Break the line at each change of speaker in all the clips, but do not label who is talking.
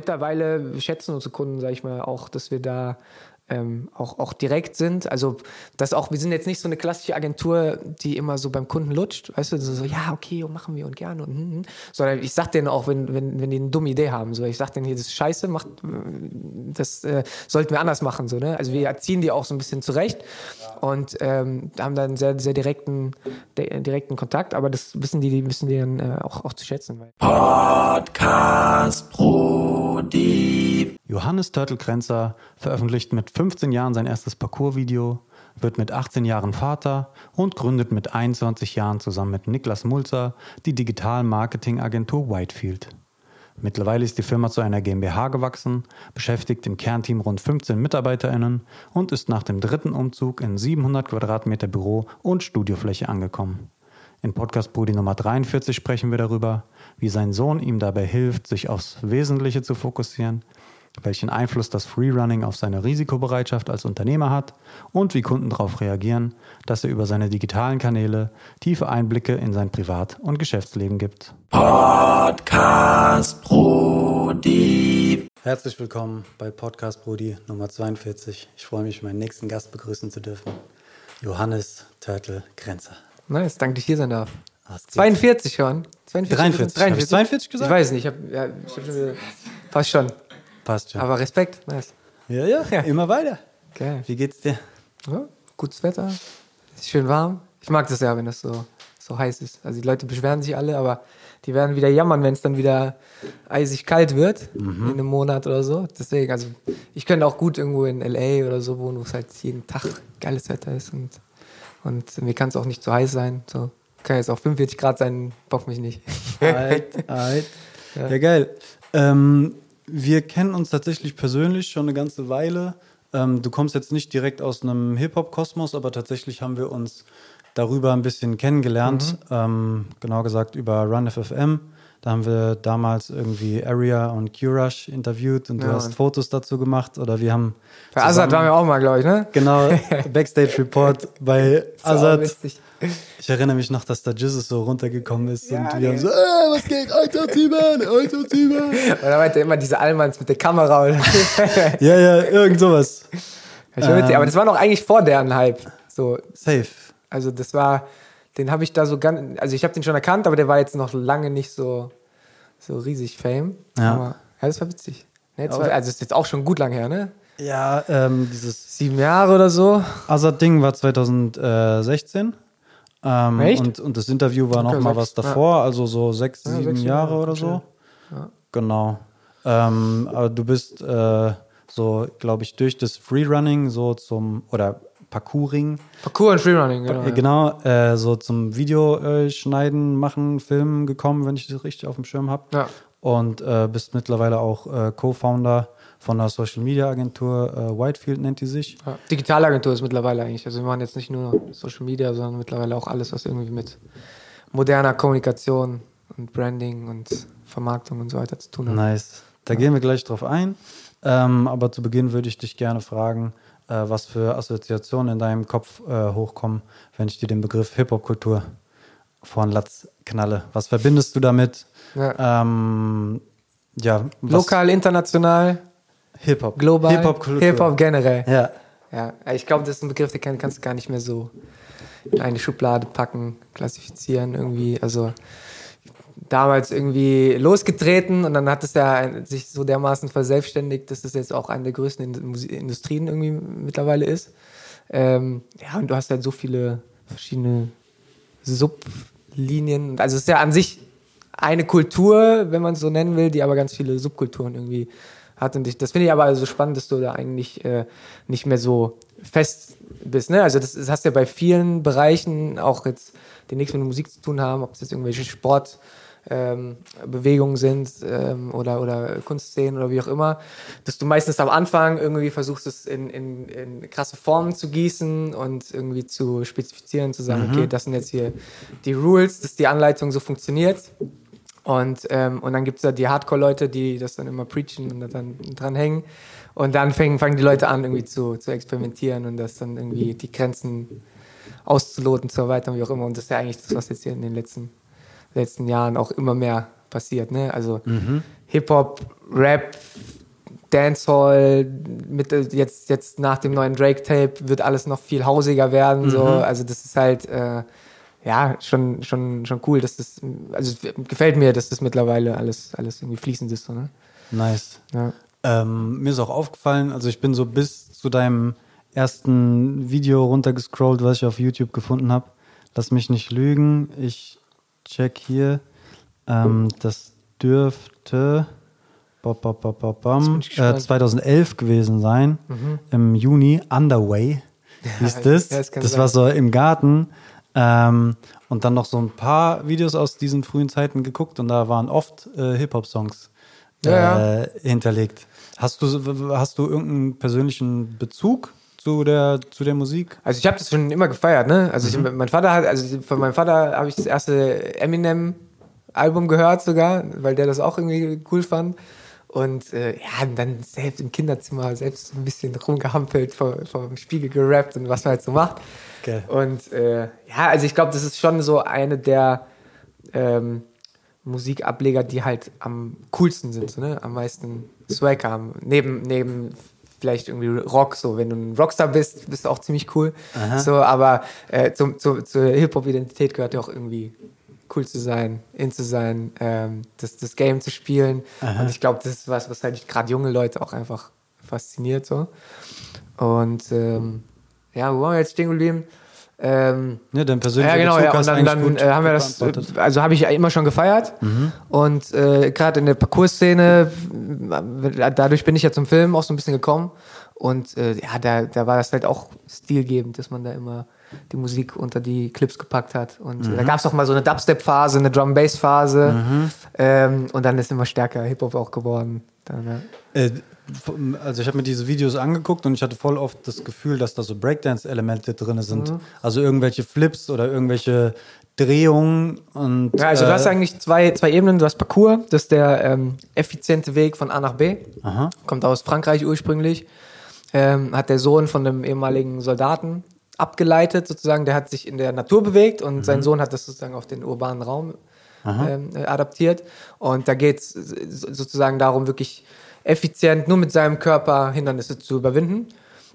mittlerweile schätzen unsere Kunden, sage ich mal, auch, dass wir da ähm, auch, auch direkt sind. Also das auch, wir sind jetzt nicht so eine klassische Agentur, die immer so beim Kunden lutscht, weißt du, so, so ja, okay, und machen wir und gerne und hm, hm. sondern ich sag denen auch, wenn, wenn, wenn die eine dumme Idee haben, so ich sag denen hier, das ist scheiße, macht, das äh, sollten wir anders machen, so, ne? Also wir erziehen die auch so ein bisschen zurecht und ähm, haben dann sehr, sehr direkten, direkten Kontakt, aber das wissen die, die wissen die dann äh, auch, auch zu schätzen.
Podcast Brody.
Johannes Törtelkränzer veröffentlicht mit 15 Jahren sein erstes Parcours-Video, wird mit 18 Jahren Vater und gründet mit 21 Jahren zusammen mit Niklas Mulzer die Digital-Marketing-Agentur Whitefield. Mittlerweile ist die Firma zu einer GmbH gewachsen, beschäftigt im Kernteam rund 15 MitarbeiterInnen und ist nach dem dritten Umzug in 700 Quadratmeter Büro und Studiofläche angekommen. In Podcast Brudi Nummer 43 sprechen wir darüber, wie sein Sohn ihm dabei hilft, sich aufs Wesentliche zu fokussieren, welchen Einfluss das Freerunning auf seine Risikobereitschaft als Unternehmer hat und wie Kunden darauf reagieren, dass er über seine digitalen Kanäle tiefe Einblicke in sein Privat- und Geschäftsleben gibt.
Podcast Brody.
Herzlich willkommen bei Podcast Brody Nummer 42. Ich freue mich, meinen nächsten Gast begrüßen zu dürfen. Johannes Turtle Grenzer.
Nice, danke, dass ich hier sein darf. 42 schon.
42. 43. 43. 42 gesagt?
Ich weiß nicht, ich habe ja, hab schon wieder. Passt schon.
Passt schon.
Aber Respekt, nice.
Ja, ja, ja. immer weiter.
Geil.
Wie geht's dir?
Ja, gutes Wetter, ist schön warm. Ich mag das ja, wenn das so, so heiß ist. Also die Leute beschweren sich alle, aber die werden wieder jammern, wenn es dann wieder eisig kalt wird mhm. in einem Monat oder so. Deswegen, also ich könnte auch gut irgendwo in LA oder so wohnen, wo es halt jeden Tag geiles Wetter ist und, und mir kann es auch nicht zu heiß sein. So. Kann jetzt auch 45 Grad sein, bock mich nicht.
Alt, alt. Ja. ja, geil. Ähm, wir kennen uns tatsächlich persönlich schon eine ganze Weile. Ähm, du kommst jetzt nicht direkt aus einem Hip-Hop-Kosmos, aber tatsächlich haben wir uns darüber ein bisschen kennengelernt. Mhm. Ähm, genau gesagt über Run FFM. Da haben wir damals irgendwie Area und Q-Rush interviewt und ja, du hast Fotos dazu gemacht oder wir haben.
Bei Azad waren wir auch mal, glaube ich, ne?
Genau, Backstage Report bei Azad. Ich erinnere mich noch, dass da Jesus so runtergekommen ist ja, und wir haben so, äh, was geht, alter Timon, alter Timon.
Und da meinte immer diese Allmanns mit der Kamera.
ja, ja, irgend sowas.
Ähm, aber das war noch eigentlich vor deren Hype. So.
Safe.
Also das war, den habe ich da so ganz, also ich habe den schon erkannt, aber der war jetzt noch lange nicht so, so riesig Fame.
Ja.
Aber, ja, das war witzig. Nee, war, also das ist jetzt auch schon gut lang her, ne?
Ja, ähm, dieses
sieben Jahre oder so.
Azad-Ding war 2016. Ähm,
Echt?
Und, und das Interview war okay, noch mal was davor, ja. also so sechs, ja, sieben sechs Jahre oder so.
Ja.
Genau. Ähm, aber du bist äh, so, glaube ich, durch das Freerunning so zum, oder Parkouring.
Parkour und Freerunning, genau.
Äh, genau, äh, so zum Videoschneiden, machen, Filmen gekommen, wenn ich das richtig auf dem Schirm habe.
Ja.
Und äh, bist mittlerweile auch äh, Co-Founder von einer Social Media Agentur, äh, Whitefield nennt die sich.
Ja, Digitalagentur ist mittlerweile eigentlich. Also wir machen jetzt nicht nur Social Media, sondern mittlerweile auch alles, was irgendwie mit moderner Kommunikation und Branding und Vermarktung und so weiter zu tun hat.
Nice. Da ja. gehen wir gleich drauf ein. Ähm, aber zu Beginn würde ich dich gerne fragen, äh, was für Assoziationen in deinem Kopf äh, hochkommen, wenn ich dir den Begriff Hip-Hop-Kultur von Latz knalle. Was verbindest du damit?
Ja.
Ähm, ja,
Lokal, international.
Hip-Hop.
Global. Hip-Hop generell.
Ja.
Ja, ich glaube, das ist ein Begriff, den kannst du gar nicht mehr so in eine Schublade packen, klassifizieren irgendwie. Also damals irgendwie losgetreten und dann hat es ja sich so dermaßen verselbstständigt, dass es jetzt auch eine der größten Industrien irgendwie mittlerweile ist. Ähm, ja, und du hast halt so viele verschiedene Sublinien. Also es ist ja an sich eine Kultur, wenn man es so nennen will, die aber ganz viele Subkulturen irgendwie hat. Und ich, das finde ich aber so spannend, dass du da eigentlich äh, nicht mehr so fest bist. Ne? Also das, das hast du ja bei vielen Bereichen, auch jetzt, die nichts mit Musik zu tun haben, ob es jetzt irgendwelche Sportbewegungen ähm, sind ähm, oder, oder Kunstszenen oder wie auch immer, dass du meistens am Anfang irgendwie versuchst, es in, in, in krasse Formen zu gießen und irgendwie zu spezifizieren, zu sagen, mhm. okay, das sind jetzt hier die Rules, dass die Anleitung so funktioniert. Und, ähm, und dann gibt es da die Hardcore-Leute, die das dann immer preachen und dann dran hängen. Und dann fangen, fangen die Leute an, irgendwie zu, zu experimentieren und das dann irgendwie die Grenzen auszuloten, zu erweitern, wie auch immer. Und das ist ja eigentlich das, was jetzt hier in den letzten, letzten Jahren auch immer mehr passiert. Ne? Also Hip-Hop, Rap, Dancehall, mit, jetzt, jetzt nach dem neuen Drake-Tape wird alles noch viel hausiger werden. So. Also das ist halt äh, ja schon, schon, schon cool, dass das, also es gefällt mir, dass das mittlerweile alles, alles irgendwie fließend ist. So, ne?
Nice.
ja.
Ähm, mir ist auch aufgefallen, also ich bin so bis zu deinem ersten Video runtergescrollt, was ich auf YouTube gefunden habe. Lass mich nicht lügen. Ich check hier. Ähm, das dürfte ba, ba, ba, äh,
gespannt.
2011 gewesen sein. Im Juni. Underway hieß das.
ja, das kann
das
sein.
war so im Garten. Ähm, und dann noch so ein paar Videos aus diesen frühen Zeiten geguckt und da waren oft äh, Hip-Hop-Songs
Ja,
äh, hinterlegt. Hast du, hast du irgendeinen persönlichen Bezug zu der, zu der Musik?
Also ich habe das schon immer gefeiert, ne? Also ich, mein Vater hat, also von meinem Vater habe ich das erste Eminem-Album gehört sogar, weil der das auch irgendwie cool fand. Und äh, ja, dann selbst im Kinderzimmer selbst ein bisschen rumgehampelt, vor, vor dem Spiegel gerappt und was man halt so macht.
Geil.
Und äh, ja, also ich glaube, das ist schon so eine der ähm, Musikableger, die halt am coolsten sind, so, ne? am meisten Swag haben. Neben, neben vielleicht irgendwie Rock, so wenn du ein Rockstar bist, bist du auch ziemlich cool. So, aber äh, zum, zum, zur Hip-Hop-Identität gehört ja auch irgendwie cool zu sein, in zu sein, ähm, das, das Game zu spielen. Und ich glaube, das ist was, was halt gerade junge Leute auch einfach fasziniert. So. Und ähm, ja, wo waren wir jetzt stehen geblieben? Ähm,
Ja, dein persönlicher
ja, genau,
Bezug
ja. Und dann, dann
gut
äh, haben wir das, äh, also habe ich immer schon gefeiert. Und äh, gerade in der Parcours-Szene, dadurch bin ich ja zum Film auch so ein bisschen gekommen. Und äh, ja, da, da war das halt auch stilgebend, dass man da immer die Musik unter die Clips gepackt hat. Und äh, da gab es auch mal so eine Dubstep-Phase, eine Drum-Bass-Phase. Ähm, und dann ist immer stärker Hip-Hop auch geworden. Dann, ja.
Äh, also ich habe mir diese Videos angeguckt und ich hatte voll oft das Gefühl, dass da so Breakdance-Elemente drin sind.
Mhm.
Also irgendwelche Flips oder irgendwelche Drehungen und
Ja, also du
äh,
hast eigentlich zwei, zwei Ebenen. Du hast Parcours, das ist der ähm, effiziente Weg von A nach B.
Aha.
Kommt aus Frankreich ursprünglich. Ähm, hat der Sohn von einem ehemaligen Soldaten abgeleitet, sozusagen. Der hat sich in der Natur bewegt und sein Sohn hat das sozusagen auf den urbanen Raum ähm, äh, adaptiert. Und da geht es sozusagen darum, wirklich effizient nur mit seinem Körper Hindernisse zu überwinden.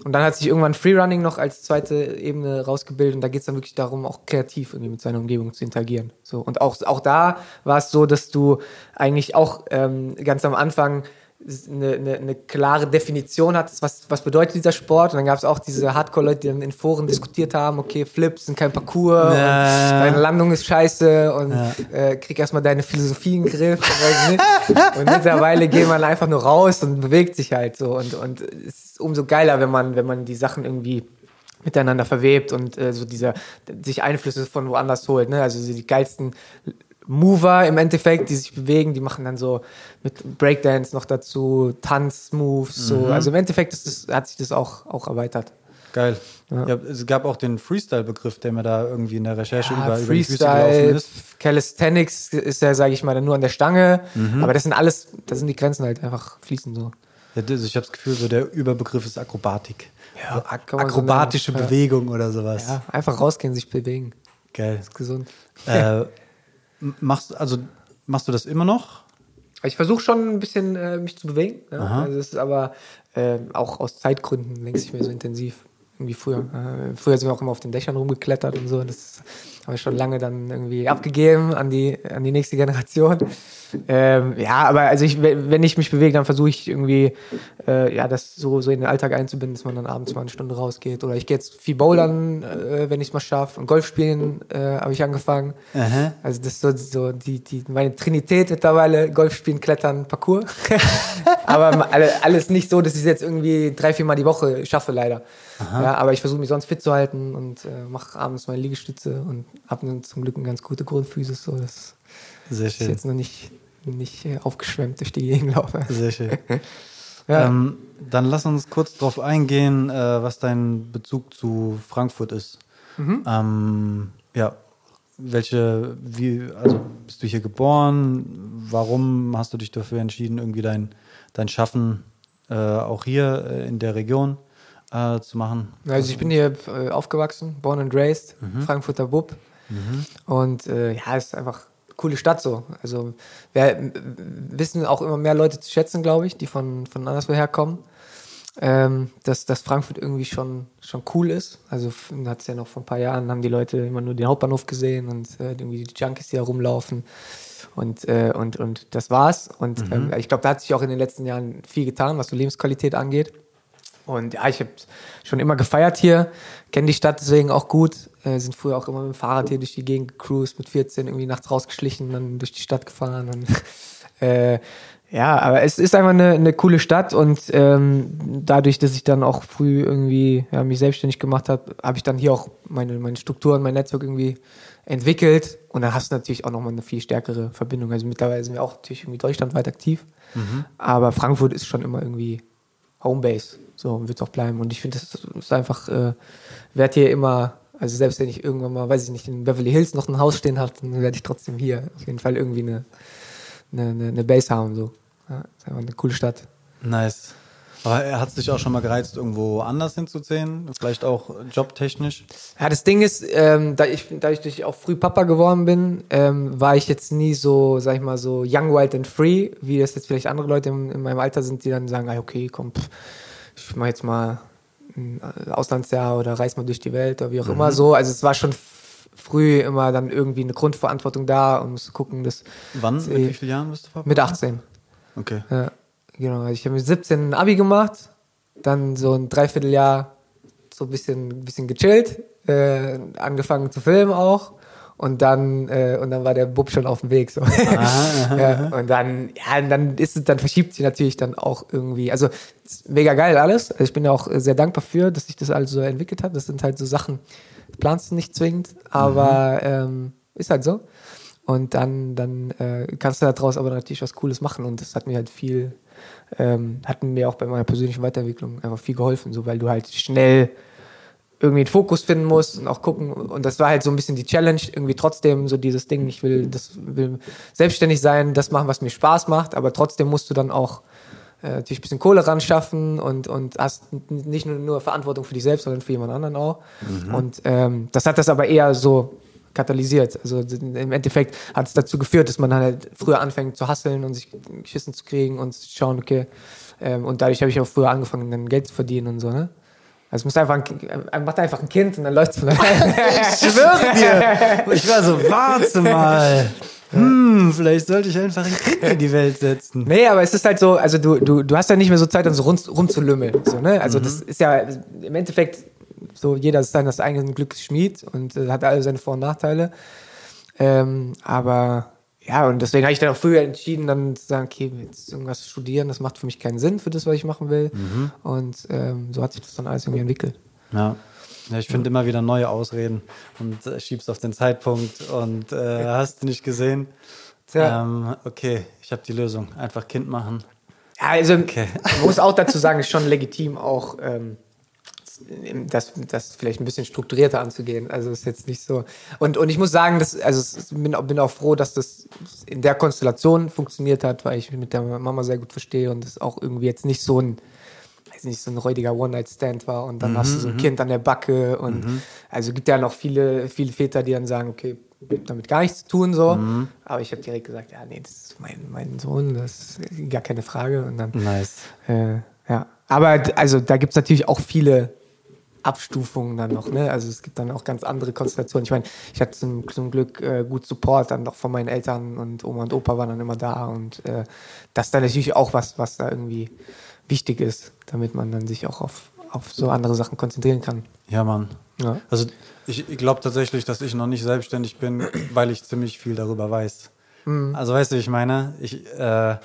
Und dann hat sich irgendwann Freerunning noch als zweite Ebene rausgebildet und da geht es dann wirklich darum, auch kreativ irgendwie mit seiner Umgebung zu interagieren. So, und auch, auch da war es so, dass du eigentlich auch ähm, ganz am Anfang eine, eine, eine klare Definition hattest, was, was bedeutet dieser Sport. Und dann gab es auch diese Hardcore-Leute, die dann in Foren diskutiert haben, okay, Flips sind kein Parcours, und
Ja.
deine Landung ist scheiße und äh, krieg erstmal deine Philosophie in den Griff. Und, mittlerweile geht man einfach nur raus und bewegt sich halt so. Und, und es ist umso geiler, wenn man, wenn man die Sachen irgendwie miteinander verwebt und äh, so dieser sich Einflüsse von woanders holt. Ne? Also so die geilsten Mover im Endeffekt, die sich bewegen, die machen dann so mit Breakdance noch dazu, Tanzmoves, so. Also im Endeffekt das, hat sich das auch, auch erweitert.
Geil. Ja. es gab auch den Freestyle-Begriff, der mir da irgendwie in der Recherche über, über die Füße gelaufen
Freestyle,
ist.
Calisthenics ist ja, sage ich mal, dann nur an der Stange.
Mhm.
Aber das sind alles, da sind die Grenzen halt einfach fließen so.
Ja, ich habe das Gefühl, so der Überbegriff ist Akrobatik.
Ja,
so ak
so
akrobatische.
Ja.
Bewegung oder sowas.
Ja, einfach rausgehen, sich bewegen.
Geil.
Ist gesund.
Äh, machst, also, machst du das immer noch?
Ich versuche schon ein bisschen äh, mich zu bewegen. Ja? Also es ist aber äh, auch aus Zeitgründen längst nicht mehr so intensiv. Irgendwie früher. Äh, früher sind wir auch immer auf den Dächern rumgeklettert und so. Das haben wir schon lange dann irgendwie abgegeben an die, an die nächste Generation. Ähm, ja, aber also ich, wenn ich mich bewege, dann versuche ich irgendwie äh, ja, das so, so in den Alltag einzubinden, dass man dann abends mal eine Stunde rausgeht. Oder ich gehe jetzt viel bouldern, äh, wenn ich es mal schaffe. Und Golf spielen äh, habe ich angefangen.
Aha.
Also das ist so, so die, die, meine Trinität mittlerweile, Golf spielen, Klettern, Parcours. aber alles nicht so, dass ich es jetzt irgendwie drei, vier Mal die Woche schaffe, leider. Ja, aber ich versuche mich sonst fit zu halten und äh, mache abends meine Liegestütze und habe zum Glück eine ganz gute Grundphysis. So, dass
Sehr
ich
schön.
jetzt noch nicht, nicht äh, aufgeschwemmt durch die Gegend laufe.
Sehr schön.
Ja.
ähm, dann lass uns kurz darauf eingehen, äh, was dein Bezug zu Frankfurt ist.
Mhm.
Ähm, ja, welche, wie, also bist du hier geboren? Warum hast du dich dafür entschieden, irgendwie dein, dein Schaffen äh, auch hier äh, in der Region äh, zu machen?
Also ich bin hier äh, aufgewachsen, born and raised, Frankfurter Bub. Und äh, ja, es ist einfach coole Stadt so. Also wir wissen auch immer mehr Leute zu schätzen, glaube ich, die von, von anderswo herkommen. Ähm, dass, dass Frankfurt irgendwie schon, schon cool ist. Also hat es ja noch vor ein paar Jahren, haben die Leute immer nur den Hauptbahnhof gesehen und äh, irgendwie die Junkies, die da rumlaufen. Und, äh, und, und das war's. Und ähm, ich glaube, da hat sich auch in den letzten Jahren viel getan, was so Lebensqualität angeht. Und ja, ich habe schon immer gefeiert hier, kenne die Stadt deswegen auch gut, äh, sind früher auch immer mit dem Fahrrad hier durch die Gegend gecruised, mit 14 irgendwie nachts rausgeschlichen, dann durch die Stadt gefahren. Und, äh, ja, aber es ist einfach eine, eine coole Stadt und ähm, dadurch, dass ich dann auch früh irgendwie ja, mich selbstständig gemacht habe, habe ich dann hier auch meine, meine Strukturen, mein Netzwerk irgendwie entwickelt und dann hast du natürlich auch nochmal eine viel stärkere Verbindung. Also mittlerweile sind wir auch natürlich irgendwie deutschlandweit aktiv, aber Frankfurt ist schon immer irgendwie Homebase, so wird es auch bleiben und ich finde, das ist einfach, äh, werde hier immer, also selbst wenn ich irgendwann mal, weiß ich nicht, in Beverly Hills noch ein Haus stehen habe, dann werde ich trotzdem hier auf jeden Fall irgendwie eine, eine, eine, eine Base haben, so. Ja, ist einfach eine coole Stadt.
Nice. Aber hat es dich auch schon mal gereizt, irgendwo anders hinzuziehen? Vielleicht auch jobtechnisch?
Ja, das Ding ist, ähm, da ich, dadurch, dass ich auch früh Papa geworden bin, ähm, war ich jetzt nie so, sag ich mal, so young, wild and free, wie das jetzt vielleicht andere Leute in, in meinem Alter sind, die dann sagen, ah, okay, komm, pff, ich mach jetzt mal ein Auslandsjahr oder reis mal durch die Welt oder wie auch immer so. Also es war schon früh immer dann irgendwie eine Grundverantwortung da und musste gucken, dass
Wann? Mit wie vielen Jahren bist du Papa?
mit 18.
Okay.
Ja, genau. Also ich habe mit 17 ein Abi gemacht, dann so ein Dreivierteljahr so ein bisschen, bisschen gechillt, äh, angefangen zu filmen auch. Und dann, äh, und dann war der Bub schon auf dem Weg. So. ja, und dann, ja, und dann ist es, dann verschiebt sich natürlich dann auch irgendwie. Also mega geil alles. Also ich bin ja auch sehr dankbar für, dass sich das alles so entwickelt hat. Das sind halt so Sachen, die planst du nicht zwingend, aber ähm, ist halt so. Und dann, dann äh, kannst du daraus aber natürlich was Cooles machen. Und das hat mir halt viel, ähm, hat mir auch bei meiner persönlichen Weiterentwicklung einfach viel geholfen, so weil du halt schnell irgendwie einen Fokus finden musst und auch gucken. Und das war halt so ein bisschen die Challenge, irgendwie trotzdem so dieses Ding, ich will, das will selbstständig sein, das machen, was mir Spaß macht, aber trotzdem musst du dann auch äh, natürlich ein bisschen Kohle ran schaffen und, und hast nicht nur, nur Verantwortung für dich selbst, sondern für jemand anderen auch. Und ähm, das hat das aber eher so katalysiert. Also im Endeffekt hat es dazu geführt, dass man dann halt früher anfängt zu hasseln und sich geschissen zu kriegen und zu schauen, okay. Ähm, und dadurch habe ich auch früher angefangen, dann Geld zu verdienen und so, ne? Also es muss einfach ein, äh, macht einfach ein Kind und dann läuft es von.
Ich schwöre dir. Ich war so, warte mal. Hm, vielleicht sollte ich einfach ein Kind in die Welt setzen.
Nee, aber es ist halt so, also du, du, du hast ja nicht mehr so Zeit, dann so rund, rumzulümmeln. So, ne? Also das ist ja im Endeffekt so, jeder ist seines eigenen Glückes Schmied und äh, hat alle seine Vor- und Nachteile. Ähm, aber ja, und deswegen habe ich dann auch früher entschieden, dann zu sagen, okay, jetzt irgendwas studieren, das macht für mich keinen Sinn für das, was ich machen will. Und ähm, so hat sich das dann alles irgendwie entwickelt.
Ja. Ja, ich finde immer wieder neue Ausreden und äh, schieb's auf den Zeitpunkt und äh, hast du nicht gesehen.
Ja.
Ähm, okay, ich habe die Lösung. Einfach Kind machen.
Ja, also
Okay.
man muss auch dazu sagen, ist schon legitim auch ähm, das, das vielleicht ein bisschen strukturierter anzugehen. Also ist jetzt nicht so. Und, und ich muss sagen, dass, also bin, auch- bin auch froh, dass das in der Konstellation funktioniert hat, weil ich mich mit der Mama sehr gut verstehe und es auch irgendwie jetzt nicht so ein weiß nicht, so ein räudiger One-Night-Stand war und dann hast du so ein Kind an der Backe und also gibt ja noch viele, viele Väter, die dann sagen, okay, damit gar nichts zu tun so. Aber ich habe direkt gesagt, ja, nee, das ist mein, mein Sohn, das ist gar keine Frage. Und dann
Nice.
äh, ja, aber also da gibt es natürlich auch viele Abstufungen dann noch, ne? Also es gibt dann auch ganz andere Konstellationen. Ich meine, ich hatte zum, zum Glück äh, gut Support dann noch von meinen Eltern und Oma und Opa waren dann immer da und äh, das ist dann natürlich auch was, was da irgendwie wichtig ist, damit man dann sich auch auf, auf so andere Sachen konzentrieren kann.
Ja, Mann.
Ja.
Also ich, ich glaube tatsächlich, dass ich noch nicht selbstständig bin, weil ich ziemlich viel darüber weiß. Also weißt du, ich meine, ich äh,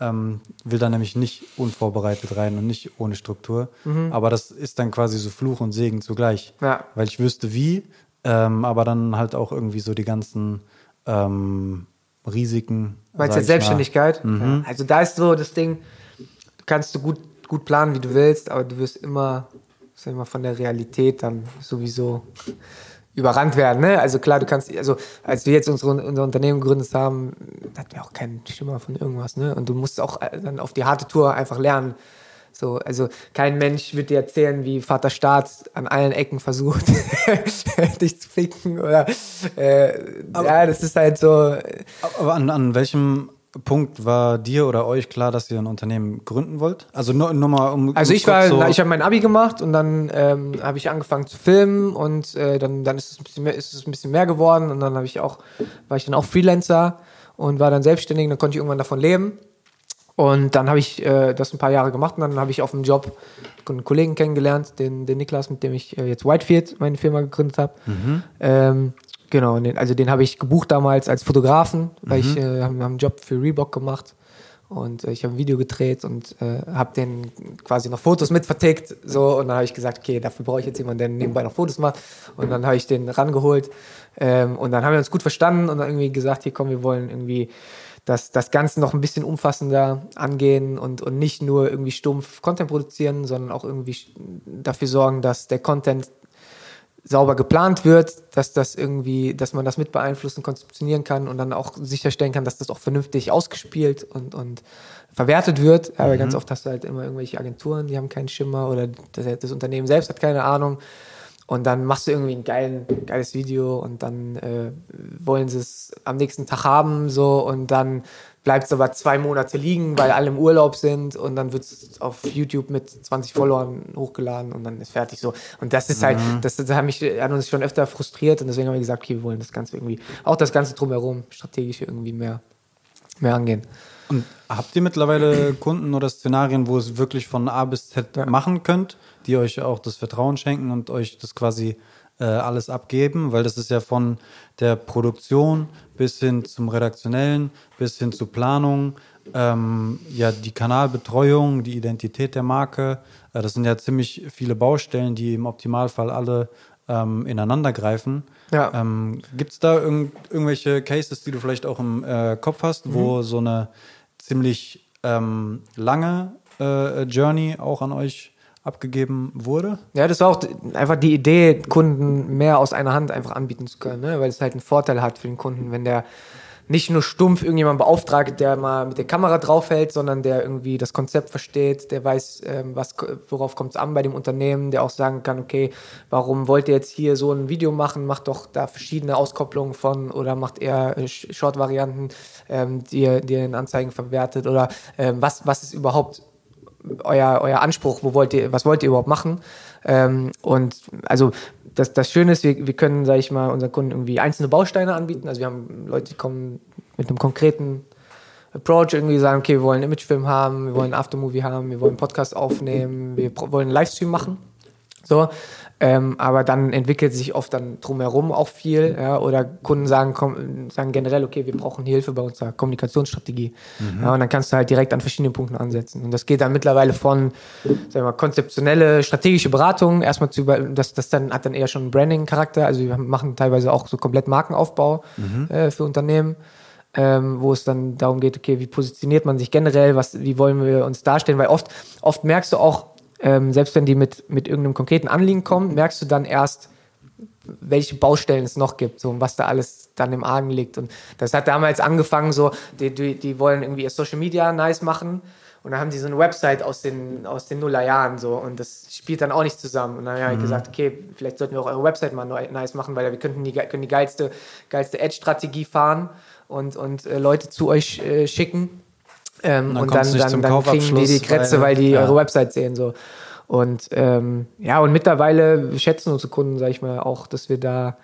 ähm, will da nämlich nicht unvorbereitet rein und nicht ohne Struktur. Aber das ist dann quasi so Fluch und Segen zugleich.
Ja.
Weil ich wüsste wie, ähm, aber dann halt auch irgendwie so die ganzen ähm, Risiken.
Meinst
sag
du
ich mal.
Selbstständigkeit? Ja. Also da ist so das Ding, du kannst du gut, gut planen, wie du willst, aber du wirst immer, mal, von der Realität dann sowieso überrannt werden. Ne? Also klar, du kannst, also als wir jetzt unsere, unser Unternehmen gegründet haben, hatten wir auch keinen Schimmer von irgendwas. Ne? Und du musst auch äh, dann auf die harte Tour einfach lernen, So, also kein Mensch wird dir erzählen, wie Vater Staat an allen Ecken versucht, dich zu ficken oder äh, ja, das ist halt so.
Aber an, an welchem Punkt war dir oder euch klar, dass ihr ein Unternehmen gründen wollt? Also nur, nur mal um.
Also ich war,
so,
ich habe mein Abi gemacht und dann ähm, habe ich angefangen zu filmen und äh, dann, dann ist es ein bisschen mehr, ist es ein bisschen mehr geworden und dann habe ich auch, war ich dann auch Freelancer und war dann selbstständig, dann konnte ich irgendwann davon leben. Und dann habe ich äh, das ein paar Jahre gemacht und dann habe ich auf dem Job einen Kollegen kennengelernt, den, den Niklas, mit dem ich äh, jetzt Whitefield, meine Firma, gegründet habe. Ähm, genau, und den, also den habe ich gebucht damals als Fotografen, weil ich äh, habe hab einen Job für Reebok gemacht und äh, ich habe ein Video gedreht und äh, habe den quasi noch Fotos mit vertickt. So, und dann habe ich gesagt, okay, dafür brauche ich jetzt jemanden, der nebenbei noch Fotos macht. Und dann habe ich den rangeholt. Ähm, und dann haben wir uns gut verstanden und dann irgendwie gesagt, hier komm, wir wollen irgendwie das, das Ganze noch ein bisschen umfassender angehen und, und nicht nur irgendwie stumpf Content produzieren, sondern auch irgendwie dafür sorgen, dass der Content sauber geplant wird, dass das irgendwie, dass man das mit beeinflussen, konzeptionieren kann und dann auch sicherstellen kann, dass das auch vernünftig ausgespielt und, und verwertet wird. Ja, weil ganz oft hast du halt immer irgendwelche Agenturen, die haben keinen Schimmer oder das, das Unternehmen selbst hat keine Ahnung. Und dann machst du irgendwie ein geilen, geiles Video und dann äh, wollen sie es am nächsten Tag haben so und dann bleibt es aber zwei Monate liegen, weil alle im Urlaub sind und dann wird es auf YouTube mit 20 Followern hochgeladen und dann ist fertig so. Und das ist halt, das, das hat mich hat uns schon öfter frustriert und deswegen haben wir gesagt, okay, wir wollen das Ganze irgendwie, auch das Ganze drumherum, strategisch irgendwie mehr, mehr angehen.
Und habt ihr mittlerweile Kunden oder Szenarien, wo es wirklich von A bis Z machen könnt, die euch auch das Vertrauen schenken und euch das quasi äh, alles abgeben? Weil das ist ja von der Produktion bis hin zum Redaktionellen, bis hin zur Planung, ähm, ja, die Kanalbetreuung, die Identität der Marke. Äh, das sind ja ziemlich viele Baustellen, die im Optimalfall alle ähm, ineinander greifen.
Ja.
Ähm, Gibt es da irgend, irgendwelche Cases, die du vielleicht auch im äh, Kopf hast, wo so eine ziemlich ähm, lange äh, Journey auch an euch abgegeben wurde?
Ja, das war auch einfach die Idee, Kunden mehr aus einer Hand einfach anbieten zu können, ne? weil es halt einen Vorteil hat für den Kunden, wenn der nicht nur stumpf irgendjemand beauftragt, der mal mit der Kamera draufhält, sondern der irgendwie das Konzept versteht, der weiß, ähm, was, worauf kommt es an bei dem Unternehmen, der auch sagen kann, okay, warum wollt ihr jetzt hier so ein Video machen, macht doch da verschiedene Auskopplungen von oder macht eher äh, Sh- Short-Varianten, ähm, die, ihr- die ihr in Anzeigen verwertet oder ähm, was, was ist überhaupt euer, euer Anspruch, wo wollt ihr, was wollt ihr überhaupt machen? Ähm, und also das, das Schöne ist, wir, wir können, sage ich mal, unseren Kunden irgendwie einzelne Bausteine anbieten. Also wir haben Leute, die kommen mit einem konkreten Approach irgendwie sagen, okay, wir wollen einen Imagefilm haben, wir wollen einen Aftermovie haben, wir wollen einen Podcast aufnehmen, wir wollen einen Livestream machen. So, ähm, aber dann entwickelt sich oft dann drumherum auch viel, ja, oder Kunden sagen, komm, sagen generell, okay, wir brauchen Hilfe bei unserer Kommunikationsstrategie. Ja, und dann kannst du halt direkt an verschiedenen Punkten ansetzen. Und das geht dann mittlerweile von, sagen wir mal, konzeptionelle, strategische Beratung, erstmal zu über, das, das dann hat dann eher schon einen Branding-Charakter. Also wir machen teilweise auch so komplett Markenaufbau äh, für Unternehmen ähm, wo es dann darum geht, okay, wie positioniert man sich generell, was, wie wollen wir uns darstellen, weil oft, oft merkst du auch, ähm, selbst wenn die mit, mit irgendeinem konkreten Anliegen kommen, merkst du dann erst, welche Baustellen es noch gibt so, und was da alles dann im Argen liegt. Und das hat damals angefangen, so, die, die, die wollen irgendwie ihr Social Media nice machen. Und dann haben die so eine Website aus den, aus den Nullerjahren so und das spielt dann auch nicht zusammen. Und dann habe ich gesagt, okay, vielleicht sollten wir auch eure Website mal nice machen, weil wir könnten die, können die geilste, geilste Ad-Strategie fahren und, und äh, Leute zu euch äh, schicken. Ähm,
dann
und dann,
nicht
dann,
zum
dann kriegen die die Krätze,
weil-
weil die
ja.
eure Website sehen. So. Und ähm, ja, und mittlerweile schätzen unsere Kunden, sag ich mal, auch, dass wir da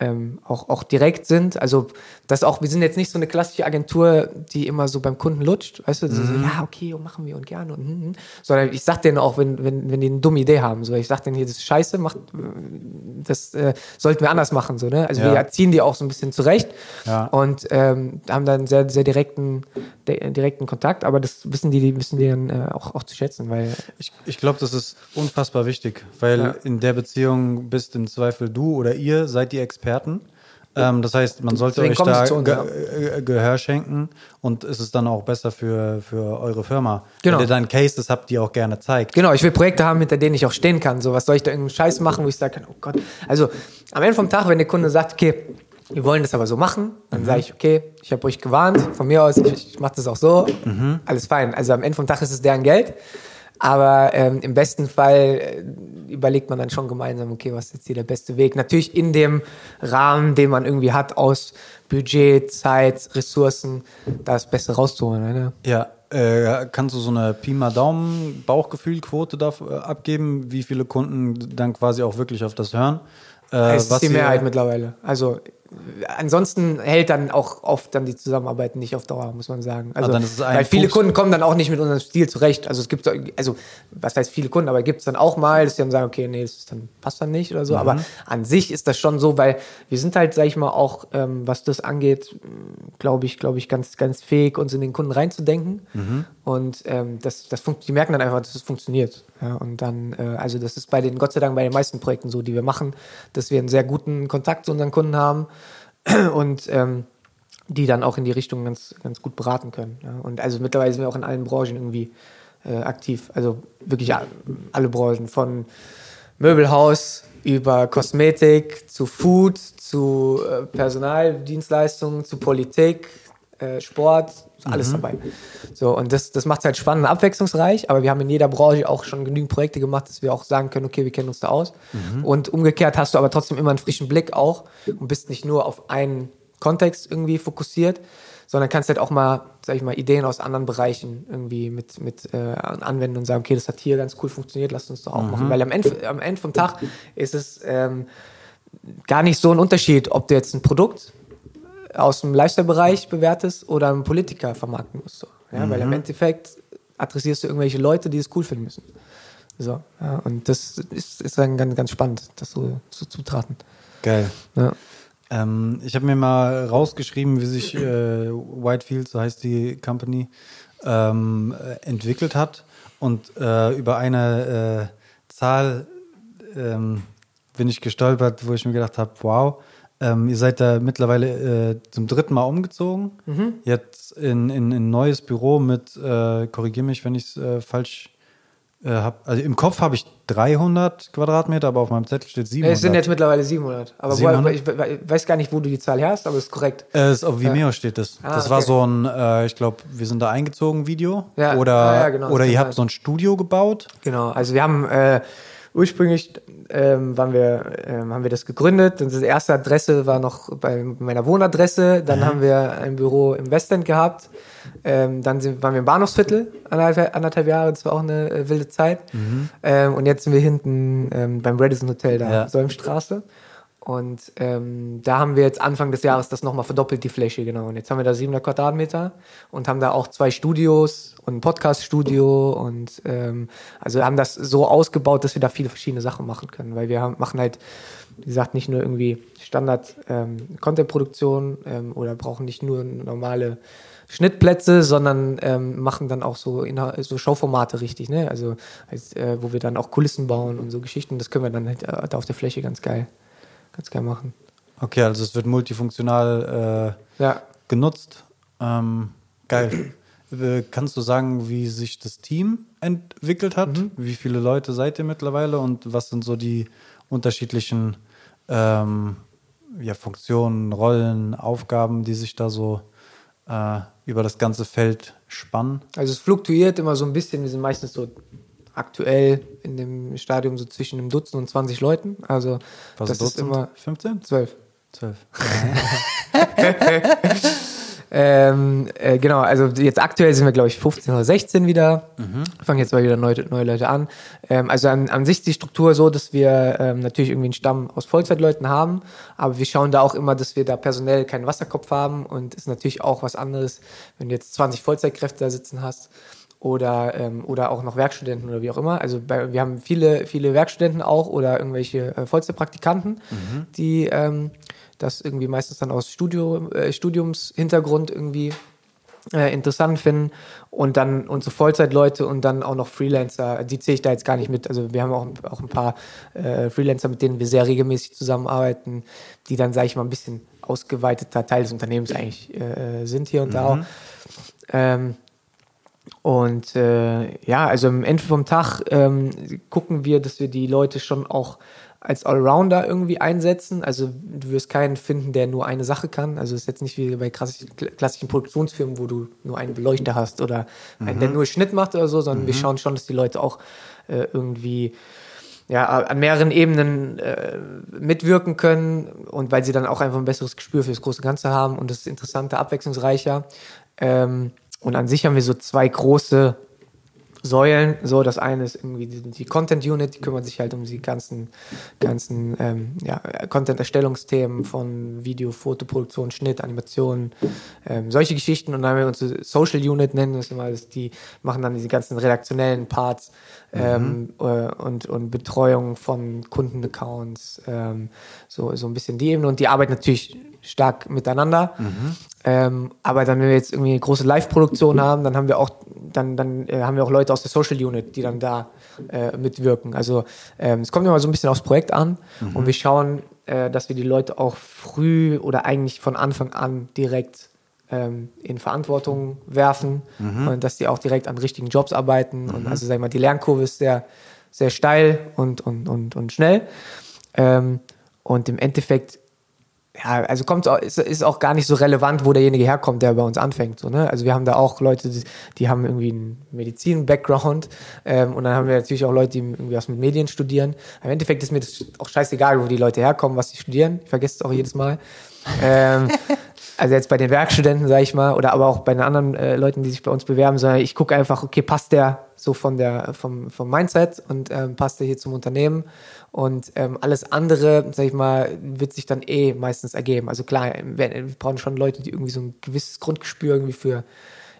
ähm, auch, auch direkt sind. Also, das auch, wir sind jetzt nicht so eine klassische Agentur, die immer so beim Kunden lutscht, weißt du, so, so, ja, okay, und machen wir und gerne und, hm, hm. sondern ich sag denen auch, wenn, wenn, wenn die eine dumme Idee haben, so, ich sag denen hier, das ist scheiße, macht, das äh, sollten wir anders machen, so, ne? Also,
Ja.
wir erziehen die auch so ein bisschen zurecht
Ja.
und ähm, haben dann sehr, sehr direkten, de direkten Kontakt, aber das wissen die, die wissen die dann äh, auch, auch zu schätzen, weil
Ich, ich glaube, das ist unfassbar wichtig, weil
Ja.
in der Beziehung bist im Zweifel du oder ihr seid die Experten. Ähm, das heißt, man sollte
Deswegen
euch da
uns,
Ge
ja.
äh, Gehör schenken und es ist dann auch besser für, für eure Firma.
Genau.
Wenn ihr dann Cases habt, die ihr auch gerne zeigt.
Genau, ich will Projekte haben, hinter denen ich auch stehen kann. So, was soll ich da irgendeinen Scheiß machen, wo ich sagen kann, oh Gott. Also am Ende vom Tag, wenn der Kunde sagt, okay, wir wollen das aber so machen, dann sage ich, okay, ich habe euch gewarnt, von mir aus, ich, ich mache das auch so, alles fein. Also am Ende vom Tag ist es deren Geld. Aber ähm, im besten Fall äh, überlegt man dann schon gemeinsam, okay, was ist jetzt hier der beste Weg? Natürlich in dem Rahmen, den man irgendwie hat aus Budget, Zeit, Ressourcen, das Beste rauszuholen. Ne?
Ja, äh, kannst du so eine Pi mal Daumen Bauchgefühlquote da äh, abgeben, wie viele Kunden dann quasi auch wirklich auf das hören? Äh,
es ist die Mehrheit mittlerweile. Also ansonsten hält dann auch oft dann die Zusammenarbeit nicht auf Dauer, muss man sagen. Also,
Ah,
weil viele
Fuchs-
Kunden kommen dann auch nicht mit unserem Stil zurecht. Also es gibt, so- also was heißt viele Kunden, aber gibt es dann auch mal, dass die dann sagen, okay, nee, das dann, passt dann nicht oder so.
Mhm.
Aber an sich ist das schon so, weil wir sind halt, sag ich mal, auch, ähm, was das angeht, glaube ich, glaube ich, ganz, ganz fähig, uns in den Kunden reinzudenken.
Mhm.
Und ähm, das, das die merken dann einfach, dass es funktioniert. Ja, und dann, äh, also das ist bei den, Gott sei Dank, bei den meisten Projekten so, die wir machen, dass wir einen sehr guten Kontakt zu unseren Kunden haben und ähm, die dann auch in die Richtung ganz, ganz gut beraten können. Ja. Und also mittlerweile sind wir auch in allen Branchen irgendwie äh, aktiv. Also wirklich alle Branchen, von Möbelhaus über Kosmetik zu Food, zu äh, Personaldienstleistungen, zu Politik, äh, Sport, ist alles dabei. So, und das, das macht es halt spannend und abwechslungsreich, aber wir haben in jeder Branche auch schon genügend Projekte gemacht, dass wir auch sagen können, okay, wir kennen uns da aus. Und umgekehrt hast du aber trotzdem immer einen frischen Blick auch und bist nicht nur auf einen Kontext irgendwie fokussiert, sondern kannst halt auch mal, sag ich mal, Ideen aus anderen Bereichen irgendwie mit, mit äh, anwenden und sagen, okay, das hat hier ganz cool funktioniert, lasst uns doch auch machen. Weil am Ende, am Ende vom Tag ist es ähm, gar nicht so ein Unterschied, ob du jetzt ein Produkt aus dem Lifestyle-Bereich bewertest oder einen Politiker vermarkten musst. So. Ja, Weil im Endeffekt adressierst du irgendwelche Leute, die es cool finden müssen. So, ja, und das ist, ist dann ganz, ganz spannend, das so zu zutraten.
Geil.
Ja.
Ähm, ich habe mir mal rausgeschrieben, wie sich äh, Whitefield, so heißt die Company, ähm, äh, entwickelt hat. Und äh, über eine äh, Zahl ähm, bin ich gestolpert, wo ich mir gedacht habe, wow, ähm, ihr seid da mittlerweile äh, zum dritten Mal umgezogen. Jetzt in, in, in ein neues Büro mit, äh, korrigiere mich, wenn ich es äh, falsch äh, habe. Also im Kopf habe ich 300 Quadratmeter, aber auf meinem Zettel steht 700.
Es sind jetzt mittlerweile 700. Aber
700?
Woher, ich, weiß gar nicht, wo du die Zahl hast, aber es ist korrekt.
Äh, ist auf Vimeo steht das.
Ah,
das war
okay.
so ein, äh, ich glaube, wir sind da eingezogen Video.
Ja,
Oder,
ah, ja, genau,
oder ihr
sein.
habt so ein Studio gebaut.
Genau, also wir haben äh, ursprünglich ähm, waren wir, ähm, haben wir das gegründet. Unsere erste Adresse war noch bei meiner Wohnadresse. Dann haben wir ein Büro im Westend gehabt. Ähm, dann sind, waren wir im Bahnhofsviertel anderthalb, anderthalb Jahre. Das war auch eine äh, wilde Zeit. Ähm, und jetzt sind wir hinten ähm, beim Radisson Hotel da,
Ja.
Säumstraße. Und ähm, da haben wir jetzt Anfang des Jahres das nochmal verdoppelt, die Fläche, genau. Und jetzt haben wir da 700 Quadratmeter und haben da auch zwei Studios und ein Podcast-Studio und ähm, also haben das so ausgebaut, dass wir da viele verschiedene Sachen machen können, weil wir haben, machen halt, wie gesagt, nicht nur irgendwie Standard ähm, ähm, oder brauchen nicht nur normale Schnittplätze, sondern ähm, machen dann auch so, so Showformate richtig, ne? Also als, äh, wo wir dann auch Kulissen bauen und so Geschichten. Das können wir dann halt äh, da auf der Fläche ganz geil, ganz geil machen.
Okay, also es wird multifunktional äh,
Ja.
genutzt. Ähm, geil. Äh, Kannst du sagen, wie sich das Team entwickelt hat?
Mhm.
Wie viele Leute seid ihr mittlerweile und was sind so die unterschiedlichen ähm, ja, Funktionen, Rollen, Aufgaben, die sich da so äh, über das ganze Feld spannen?
Also es fluktuiert immer so ein bisschen. Wir sind meistens so aktuell in dem Stadium so zwischen einem Dutzend und 20 Leuten. Also
Was
das ist
Dutzend?
immer
15?
zwölf.
12.
Ähm, äh, genau, also jetzt aktuell sind wir, glaube ich, 15 oder 16 wieder. Fangen jetzt mal wieder neue, neue Leute an. Ähm, also an, an sich ist die Struktur so, dass wir ähm, natürlich irgendwie einen Stamm aus Vollzeitleuten haben, aber wir schauen da auch immer, dass wir da personell keinen Wasserkopf haben und ist natürlich auch was anderes, wenn du jetzt 20 Vollzeitkräfte da sitzen hast oder, ähm, oder auch noch Werkstudenten oder wie auch immer. Also bei, wir haben viele, viele Werkstudenten auch oder irgendwelche äh, Vollzeitpraktikanten, die ähm, das irgendwie meistens dann aus Studio, äh, Studiumshintergrund irgendwie äh, interessant finden und dann unsere Vollzeitleute und dann auch noch Freelancer, die zähle ich da jetzt gar nicht mit. Also wir haben auch, auch ein paar äh, Freelancer, mit denen wir sehr regelmäßig zusammenarbeiten, die dann, sage ich mal, ein bisschen ausgeweiteter Teil des Unternehmens eigentlich äh, sind hier und da auch. Ähm, und äh, ja, also am Ende vom Tag ähm, gucken wir, dass wir die Leute schon auch als Allrounder irgendwie einsetzen. Also du wirst keinen finden, der nur eine Sache kann. Also es ist jetzt nicht wie bei klassischen, Produktionsfilmen, wo du nur einen Beleuchter hast oder einen, der nur Schnitt macht oder so, sondern wir schauen schon, dass die Leute auch äh, irgendwie ja, an mehreren Ebenen äh, mitwirken können und weil sie dann auch einfach ein besseres Gespür für das große Ganze haben und das ist interessanter, abwechslungsreicher. Ähm, und an sich haben wir so zwei große Säulen. So, das eine ist irgendwie die, die Content Unit, die kümmert sich halt um die ganzen, ganzen ähm, ja, Content-Erstellungsthemen von Video, Fotoproduktion, Schnitt, Animation, ähm, solche Geschichten. Und dann haben wir unsere Social Unit nennen das immer, das, die machen dann diese ganzen redaktionellen Parts ähm, äh, und, und Betreuung von Kundenaccounts, ähm, so, so ein bisschen die Ebene. Und die arbeiten natürlich stark miteinander. Ähm, aber dann, wenn wir jetzt irgendwie eine große Live-Produktion haben, dann haben wir auch, dann, dann äh, haben wir auch Leute aus der Social Unit, die dann da äh, mitwirken. Also ähm, es kommt immer so ein bisschen aufs Projekt an und wir schauen, äh, dass wir die Leute auch früh oder eigentlich von Anfang an direkt ähm, in Verantwortung werfen und dass die auch direkt an richtigen Jobs arbeiten. Und also sag ich mal, die Lernkurve ist sehr, sehr steil und, und, und, und schnell. Ähm, und im Endeffekt ja, also kommt ist, ist auch gar nicht so relevant, wo derjenige herkommt, der bei uns anfängt. So, ne? Also wir haben da auch Leute, die, die haben irgendwie einen Medizin-Background ähm, und dann haben wir natürlich auch Leute, die irgendwie was mit Medien studieren. Im Endeffekt ist mir das auch scheißegal, wo die Leute herkommen, was sie studieren. Ich vergesse es auch jedes Mal. ähm, also jetzt bei den Werkstudenten, sage ich mal, oder aber auch bei den anderen äh, Leuten, die sich bei uns bewerben, sondern ich gucke einfach, okay, passt der so von der vom, vom Mindset und ähm, passt der hier zum Unternehmen und ähm, alles andere, sag ich mal, wird sich dann eh meistens ergeben. Also klar, wir, wir brauchen schon Leute, die irgendwie so ein gewisses Grundgespür irgendwie für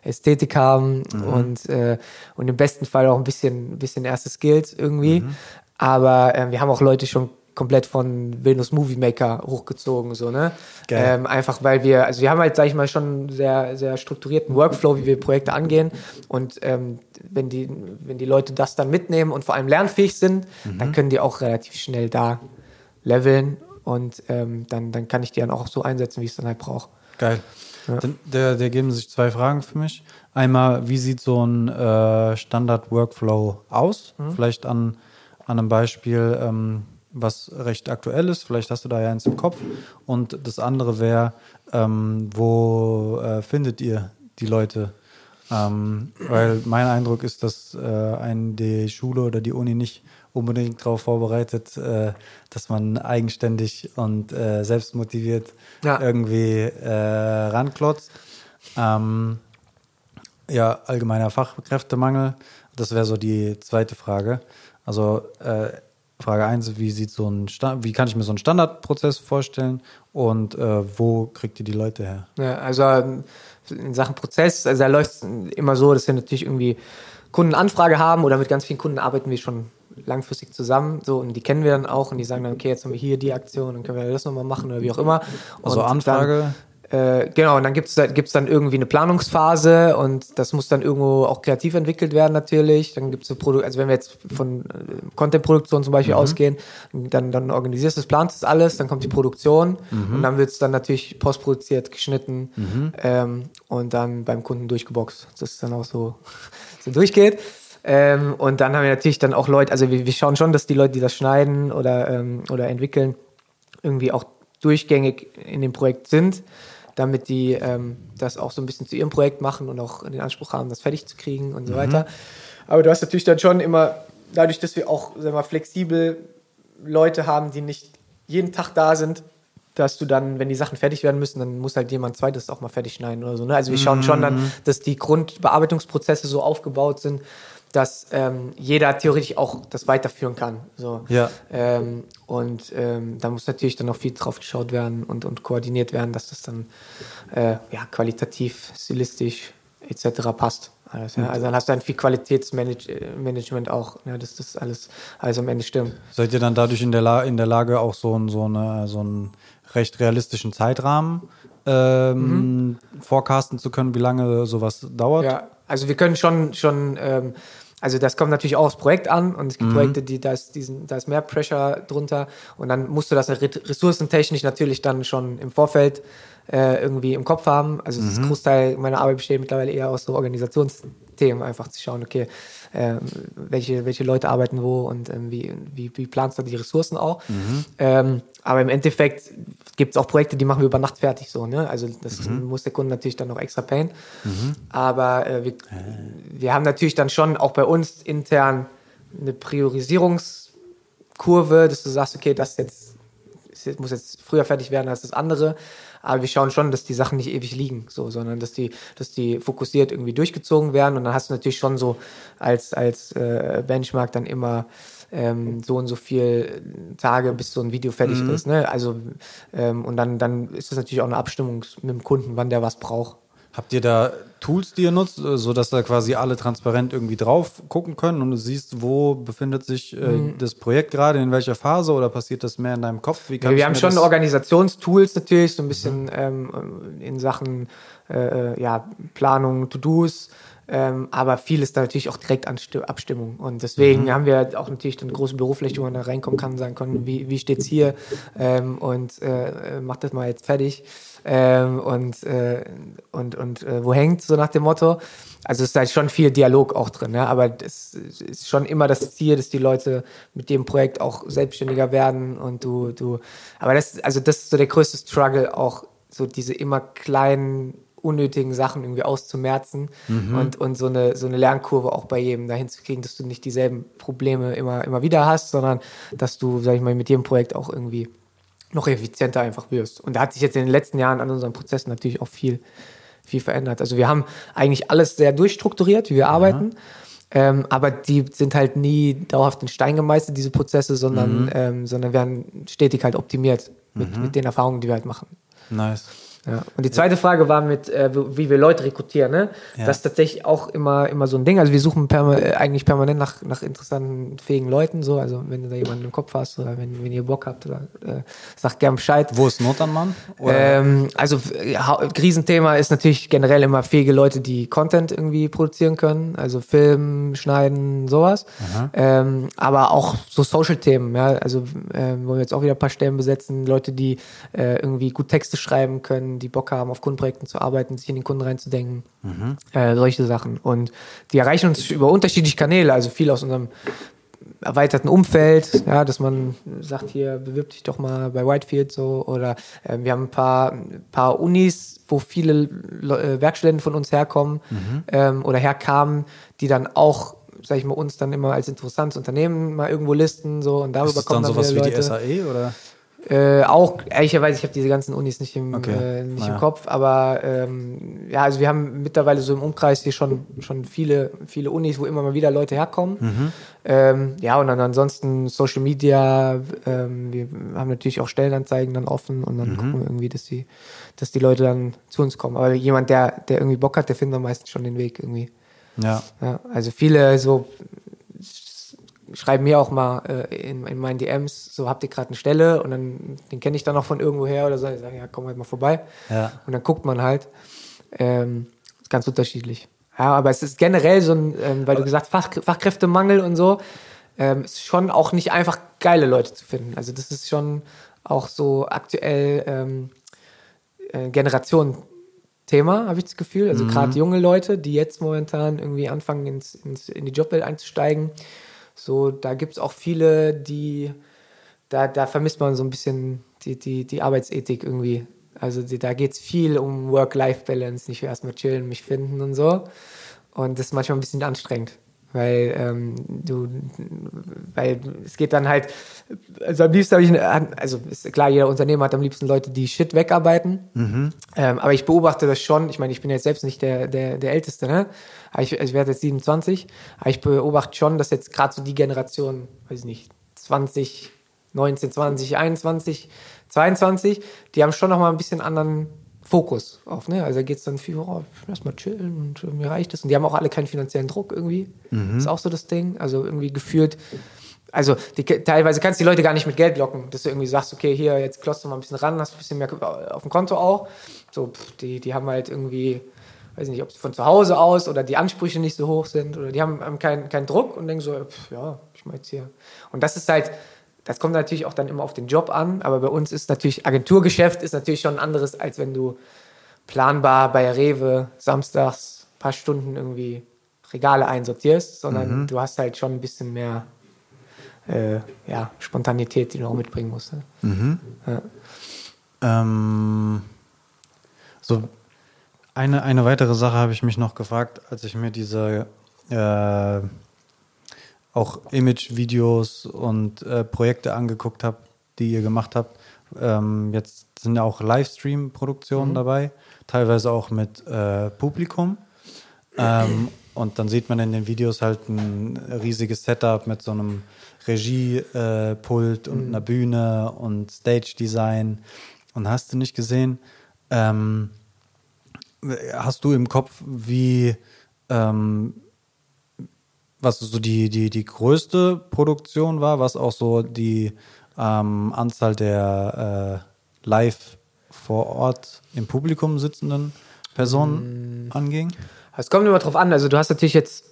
Ästhetik haben und, äh, und im besten Fall auch ein bisschen, bisschen erste Skills irgendwie. Aber äh, wir haben auch Leute schon komplett von Windows Movie Maker hochgezogen, so, ne? Ähm, einfach weil wir, also wir haben halt, sag ich mal, schon einen sehr, sehr strukturierten Workflow, wie wir Projekte angehen. Und ähm, wenn, die, wenn die Leute das dann mitnehmen und vor allem lernfähig sind, dann können die auch relativ schnell da leveln und ähm, dann, dann kann ich die dann auch so einsetzen, wie ich es dann halt brauche.
Geil. Dann, der, der geben sich zwei Fragen für mich. Einmal, wie sieht so ein äh, Standard-Workflow aus? Vielleicht an, an einem Beispiel, ähm, was recht aktuell ist. Vielleicht hast du da ja eins im Kopf. Und das andere wäre, ähm, wo äh, findet ihr die Leute? Ähm, weil mein Eindruck ist, dass äh, einen die Schule oder die Uni nicht unbedingt darauf vorbereitet, äh, dass man eigenständig und äh, selbstmotiviert
Ja.
irgendwie äh, ranklotzt. Ähm, ja, allgemeiner Fachkräftemangel. Das wäre so die zweite Frage. Also äh, Frage 1, wie sieht so ein wie kann ich mir so einen Standardprozess vorstellen und äh, wo kriegt ihr die Leute her?
Ja, also ähm, in Sachen Prozess, also da läuft es immer so, dass wir natürlich irgendwie Kundenanfrage haben oder mit ganz vielen Kunden arbeiten wir schon langfristig zusammen, so und die kennen wir dann auch und die sagen dann, okay, jetzt haben wir hier die Aktion, dann können wir das nochmal machen oder wie auch immer.
Also
Und
Anfrage?
Äh, genau, und dann gibt es gibt's dann irgendwie eine Planungsphase und das muss dann irgendwo auch kreativ entwickelt werden natürlich. Dann gibt es Produ also wenn wir jetzt von äh, Content-Produktion zum Beispiel ausgehen, dann, dann organisierst du das, planst das alles, dann kommt die Produktion und dann wird es dann natürlich postproduziert, geschnitten ähm, und dann beim Kunden durchgeboxt. Das ist dann auch so, so durchgeht. Ähm, und dann haben wir natürlich dann auch Leute, also wir, wir schauen schon, dass die Leute, die das schneiden oder, ähm, oder entwickeln, irgendwie auch durchgängig in dem Projekt sind, damit die ähm, das auch so ein bisschen zu ihrem Projekt machen und auch den Anspruch haben, das fertig zu kriegen und so weiter. Aber du hast natürlich dann schon immer, dadurch, dass wir auch sag mal, flexibel Leute haben, die nicht jeden Tag da sind, dass du dann, wenn die Sachen fertig werden müssen, dann muss halt jemand zweites auch mal fertig schneiden oder so. Ne? Also wir schauen schon dann, dass die Grundbearbeitungsprozesse so aufgebaut sind, dass ähm, jeder theoretisch auch das weiterführen kann. So.
Ja.
Ähm, und ähm, da muss natürlich dann noch viel drauf geschaut werden und, und koordiniert werden, dass das dann äh, ja, qualitativ, stilistisch etc. passt. Alles, ja. Also dann hast du ein viel Qualitätsmanagement auch, ja, dass das alles, alles am Ende stimmt.
Seid ihr dann dadurch in der, La in der Lage, auch so, ein, so, eine, so einen recht realistischen Zeitrahmen ähm, forecasten zu können, wie lange sowas dauert?
Ja, also wir können schon, schon ähm, Also das kommt natürlich auch aufs Projekt an und es gibt
Mhm.
Projekte, die da ist, diesen, da ist mehr Pressure drunter und dann musst du das re- ressourcentechnisch natürlich dann schon im Vorfeld äh, irgendwie im Kopf haben. Also
Mhm.
das Großteil meiner Arbeit besteht mittlerweile eher aus so Organisationsthemen, einfach zu schauen, okay, ähm, welche, welche Leute arbeiten wo und ähm, wie, wie, wie planst du die Ressourcen auch. Ähm, aber im Endeffekt gibt es auch Projekte, die machen wir über Nacht fertig so, ne? Also das muss der Kunde natürlich dann noch extra payen. Aber äh, wir, wir haben natürlich dann schon auch bei uns intern eine Priorisierungskurve, dass du sagst, okay, das ist jetzt muss jetzt früher fertig werden als das andere. Aber wir schauen schon, dass die Sachen nicht ewig liegen, so, sondern dass die, dass die fokussiert irgendwie durchgezogen werden. Und dann hast du natürlich schon so als, als äh, Benchmark dann immer ähm, so und so viel Tage, bis so ein Video fertig ist. Ne? Also ähm, und dann, dann ist das natürlich auch eine Abstimmung mit dem Kunden, wann der was braucht.
Habt ihr da Tools, die ihr nutzt, äh, sodass da quasi alle transparent irgendwie drauf gucken können und du siehst, wo befindet sich äh,
Mhm.
das Projekt gerade, in welcher Phase oder passiert das mehr in deinem Kopf?
Ja, wir haben schon Organisationstools natürlich, so ein bisschen ähm, in Sachen äh, ja, Planung, To-Dos, ähm, aber viel ist da natürlich auch direkt an Sti- Abstimmung. Und deswegen haben wir auch natürlich eine große Bürofläche, wo man da reinkommen kann und sagen kann, wie, wie steht's hier ähm, und äh, äh, macht das mal jetzt fertig. Ähm, und äh, und, und äh, wo hängt, so nach dem Motto. Also es ist halt schon viel Dialog auch drin, ne? aber das ist schon immer das Ziel, dass die Leute mit dem Projekt auch selbstständiger werden und du, du, aber das, also das ist so der größte Struggle, auch so diese immer kleinen, unnötigen Sachen irgendwie auszumerzen und, und so eine, so eine Lernkurve auch bei jedem dahin zu kriegen, dass du nicht dieselben Probleme immer, immer wieder hast, sondern dass du, sag ich mal, mit jedem Projekt auch irgendwie noch effizienter einfach wirst. Und da hat sich jetzt in den letzten Jahren an unseren Prozessen natürlich auch viel, viel verändert. Also wir haben eigentlich alles sehr durchstrukturiert, wie wir arbeiten. Ähm, aber die sind halt nie dauerhaft in Stein gemeißelt, diese Prozesse, sondern, ähm, sondern werden stetig halt optimiert mit, mit den Erfahrungen, die wir halt machen.
Nice.
Ja. Und die zweite Frage war mit, äh, wie wir Leute rekrutieren. Ne?
Ja.
Das ist tatsächlich auch immer, immer so ein Ding. Also wir suchen perma äh, eigentlich permanent nach, nach interessanten, fähigen Leuten. So. Also wenn du da jemanden im Kopf hast oder wenn, wenn ihr Bock habt, oder, äh, sagt gern Bescheid.
Wo ist Not am Mann? Oder?
Ähm, also äh, hau- Riesenthema ist natürlich generell immer fähige Leute, die Content irgendwie produzieren können, also Film, Schneiden, sowas. Ähm, aber auch so Social-Themen, ja, also ähm, wollen wir jetzt auch wieder ein paar Stellen besetzen, Leute, die äh, irgendwie gut Texte schreiben können, die Bock haben, auf Kundenprojekten zu arbeiten, sich in den Kunden reinzudenken, äh, solche Sachen. Und die erreichen uns über unterschiedliche Kanäle, also viel aus unserem erweiterten Umfeld, ja, dass man sagt, hier bewirb dich doch mal bei Whitefield so oder äh, wir haben ein paar, ein paar Unis, wo viele Le äh, Werkstudenten von uns herkommen ähm, oder herkamen, die dann auch, sag ich mal, uns dann immer als interessantes Unternehmen mal irgendwo listen so und darüber
ist
kommen
dann
dann
sowas wie die. SAE oder?
Äh, auch, ehrlicherweise, ich habe diese ganzen Unis nicht im,
Okay.
äh, nicht
Naja.
im Kopf, aber ähm, ja, also wir haben mittlerweile so im Umkreis hier schon, schon viele, viele Unis, wo immer mal wieder Leute herkommen.
Mhm.
Ähm, ja, und dann ansonsten Social Media, ähm, wir haben natürlich auch Stellenanzeigen dann offen und
Mhm.
dann gucken wir irgendwie, dass die, dass die Leute dann zu uns kommen. Aber jemand, der, der irgendwie Bock hat, der findet dann meistens schon den Weg irgendwie.
Ja.
Ja, also viele so schreiben mir auch mal äh, in, in meinen DMs, so habt ihr gerade eine Stelle und dann den kenne ich dann auch von irgendwoher oder so, ich sage, ja, komm halt mal vorbei.
Ja.
Und dann guckt man halt. Ähm, ganz unterschiedlich. Ja, aber es ist generell so ein, ähm, weil du gesagt hast, Fach, Fachkräftemangel und so, ähm, ist schon auch nicht einfach geile Leute zu finden. Also das ist schon auch so aktuell ähm, äh, Generation-Thema, habe ich das Gefühl. Also gerade junge Leute, die jetzt momentan irgendwie anfangen, ins, ins, in die Jobwelt einzusteigen. So, da gibt es auch viele, die, da, da vermisst man so ein bisschen die, die, die Arbeitsethik irgendwie. Also die, da geht es viel um Work-Life-Balance, nicht erstmal chillen, mich finden und so. Und das ist manchmal ein bisschen anstrengend, weil ähm, du, weil es geht dann halt, also am liebsten habe ich, also ist klar, jeder Unternehmer hat am liebsten Leute, die Shit wegarbeiten. Ähm, aber ich beobachte das schon. Ich meine, ich bin jetzt selbst nicht der, der, der Älteste, ne? Aber ich, ich werde jetzt 27. Aber ich beobachte schon, dass jetzt gerade so die Generation, weiß ich nicht, 20, 19, 20, 21, 22, die haben schon noch mal ein bisschen anderen Fokus auf, ne? Also da geht es dann viel, oh, lass mal chillen und äh, mir reicht es. Und die haben auch alle keinen finanziellen Druck irgendwie. Ist auch so das Ding. Also irgendwie gefühlt, also die, teilweise kannst du die Leute gar nicht mit Geld locken, dass du irgendwie sagst, okay, hier, jetzt klotzt du mal ein bisschen ran, hast ein bisschen mehr auf dem Konto auch. So, pff, die, die haben halt irgendwie, weiß nicht, ob es von zu Hause aus oder die Ansprüche nicht so hoch sind oder die haben, haben keinen keinen Druck und denken so, pff, ja, ich mach jetzt hier. Und das ist halt, das kommt natürlich auch dann immer auf den Job an, aber bei uns ist natürlich, Agenturgeschäft ist natürlich schon anderes, als wenn du planbar bei Rewe samstags ein paar Stunden irgendwie Regale einsortierst, sondern du hast halt schon ein bisschen mehr äh, ja, Spontanität, die du auch mitbringen musst. Ne? Ja.
Ähm, so eine, eine weitere Sache habe ich mich noch gefragt, als ich mir diese äh, auch Image-Videos und äh, Projekte angeguckt habe, die ihr gemacht habt. Ähm, jetzt sind ja auch Livestream-Produktionen dabei, teilweise auch mit äh, Publikum. Ähm, und dann sieht man in den Videos halt ein riesiges Setup mit so einem Regiepult und einer Bühne und Stage-Design. Und hast du nicht gesehen, ähm, hast du im Kopf, wie ähm, was so die, die, die größte Produktion war, was auch so die ähm, Anzahl der äh, live vor Ort im Publikum sitzenden Personen anging?
Es kommt immer drauf an. Also du hast natürlich jetzt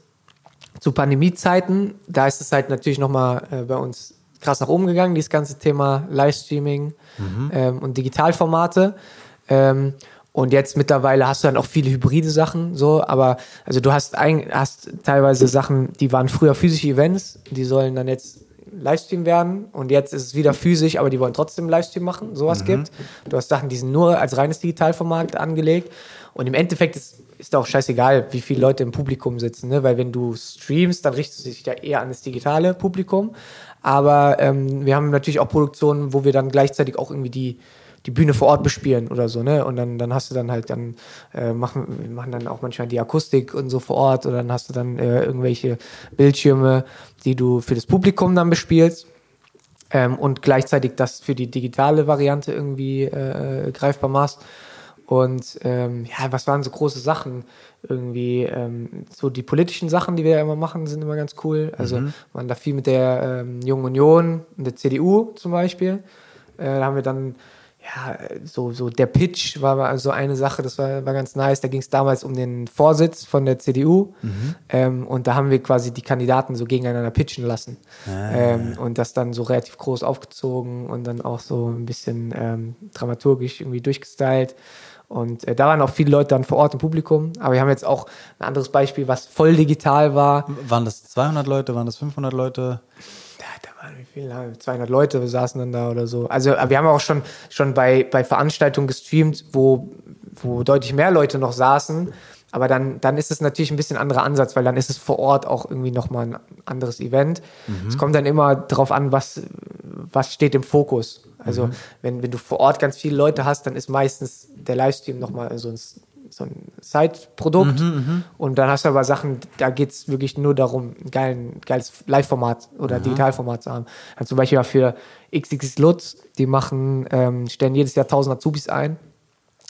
zu Pandemiezeiten, da ist es halt natürlich nochmal äh, bei uns krass nach oben gegangen, dieses ganze Thema Livestreaming ähm, und Digitalformate. Ähm, und jetzt mittlerweile hast du dann auch viele hybride Sachen, so, aber also du hast, ein, hast teilweise Sachen, die waren früher physische Events, die sollen dann jetzt Livestream werden. Und jetzt ist es wieder physisch, aber die wollen trotzdem Livestream machen, sowas gibt. Du hast Sachen, die sind nur als reines Digitalformat angelegt. Und im Endeffekt ist, ist auch scheißegal, wie viele Leute im Publikum sitzen, ne? weil wenn du streamst, dann richtest du dich ja eher an das digitale Publikum, aber ähm, wir haben natürlich auch Produktionen, wo wir dann gleichzeitig auch irgendwie die die Bühne vor Ort bespielen oder so, ne? Und dann, dann hast du dann halt dann, äh, machen, wir machen dann auch manchmal die Akustik und so vor Ort oder dann hast du dann äh, irgendwelche Bildschirme, die du für das Publikum dann bespielst. Ähm, und gleichzeitig das für die digitale Variante irgendwie äh, greifbar machst. Und ähm, ja, was waren so große Sachen? Irgendwie ähm, so die politischen Sachen, die wir ja immer machen, sind immer ganz cool. Also waren da viel mit der ähm, Jungen Union und der CDU zum Beispiel. Äh, da haben wir dann ja, so, so der Pitch war so eine Sache, das war, war ganz nice. Da ging es damals um den Vorsitz von der CDU. Ähm, und da haben wir quasi die Kandidaten so gegeneinander pitchen lassen. Ähm, und das dann so relativ groß aufgezogen und dann auch so ein bisschen ähm, dramaturgisch irgendwie durchgestylt. Und äh, da waren auch viele Leute dann vor Ort im Publikum. Aber wir haben jetzt auch ein anderes Beispiel, was voll digital war.
Waren das 200 Leute, waren das 500 Leute?
Da waren wie viele? 200 Leute saßen dann da oder so. Also wir haben auch schon, schon bei, bei Veranstaltungen gestreamt, wo, wo deutlich mehr Leute noch saßen. Aber dann, dann ist es natürlich ein bisschen anderer Ansatz, weil dann ist es vor Ort auch irgendwie nochmal ein anderes Event. Es kommt dann immer darauf an, was, was steht im Fokus. Also wenn, wenn du vor Ort ganz viele Leute hast, dann ist meistens der Livestream nochmal so ein, so ein Side-Produkt. Und dann hast du aber Sachen, da geht es wirklich nur darum, ein geilen, geiles Live-Format oder Digitalformat zu haben. Also zum Beispiel für XXX Lutz, die machen, ähm, stellen jedes Jahr 1000 Azubis ein.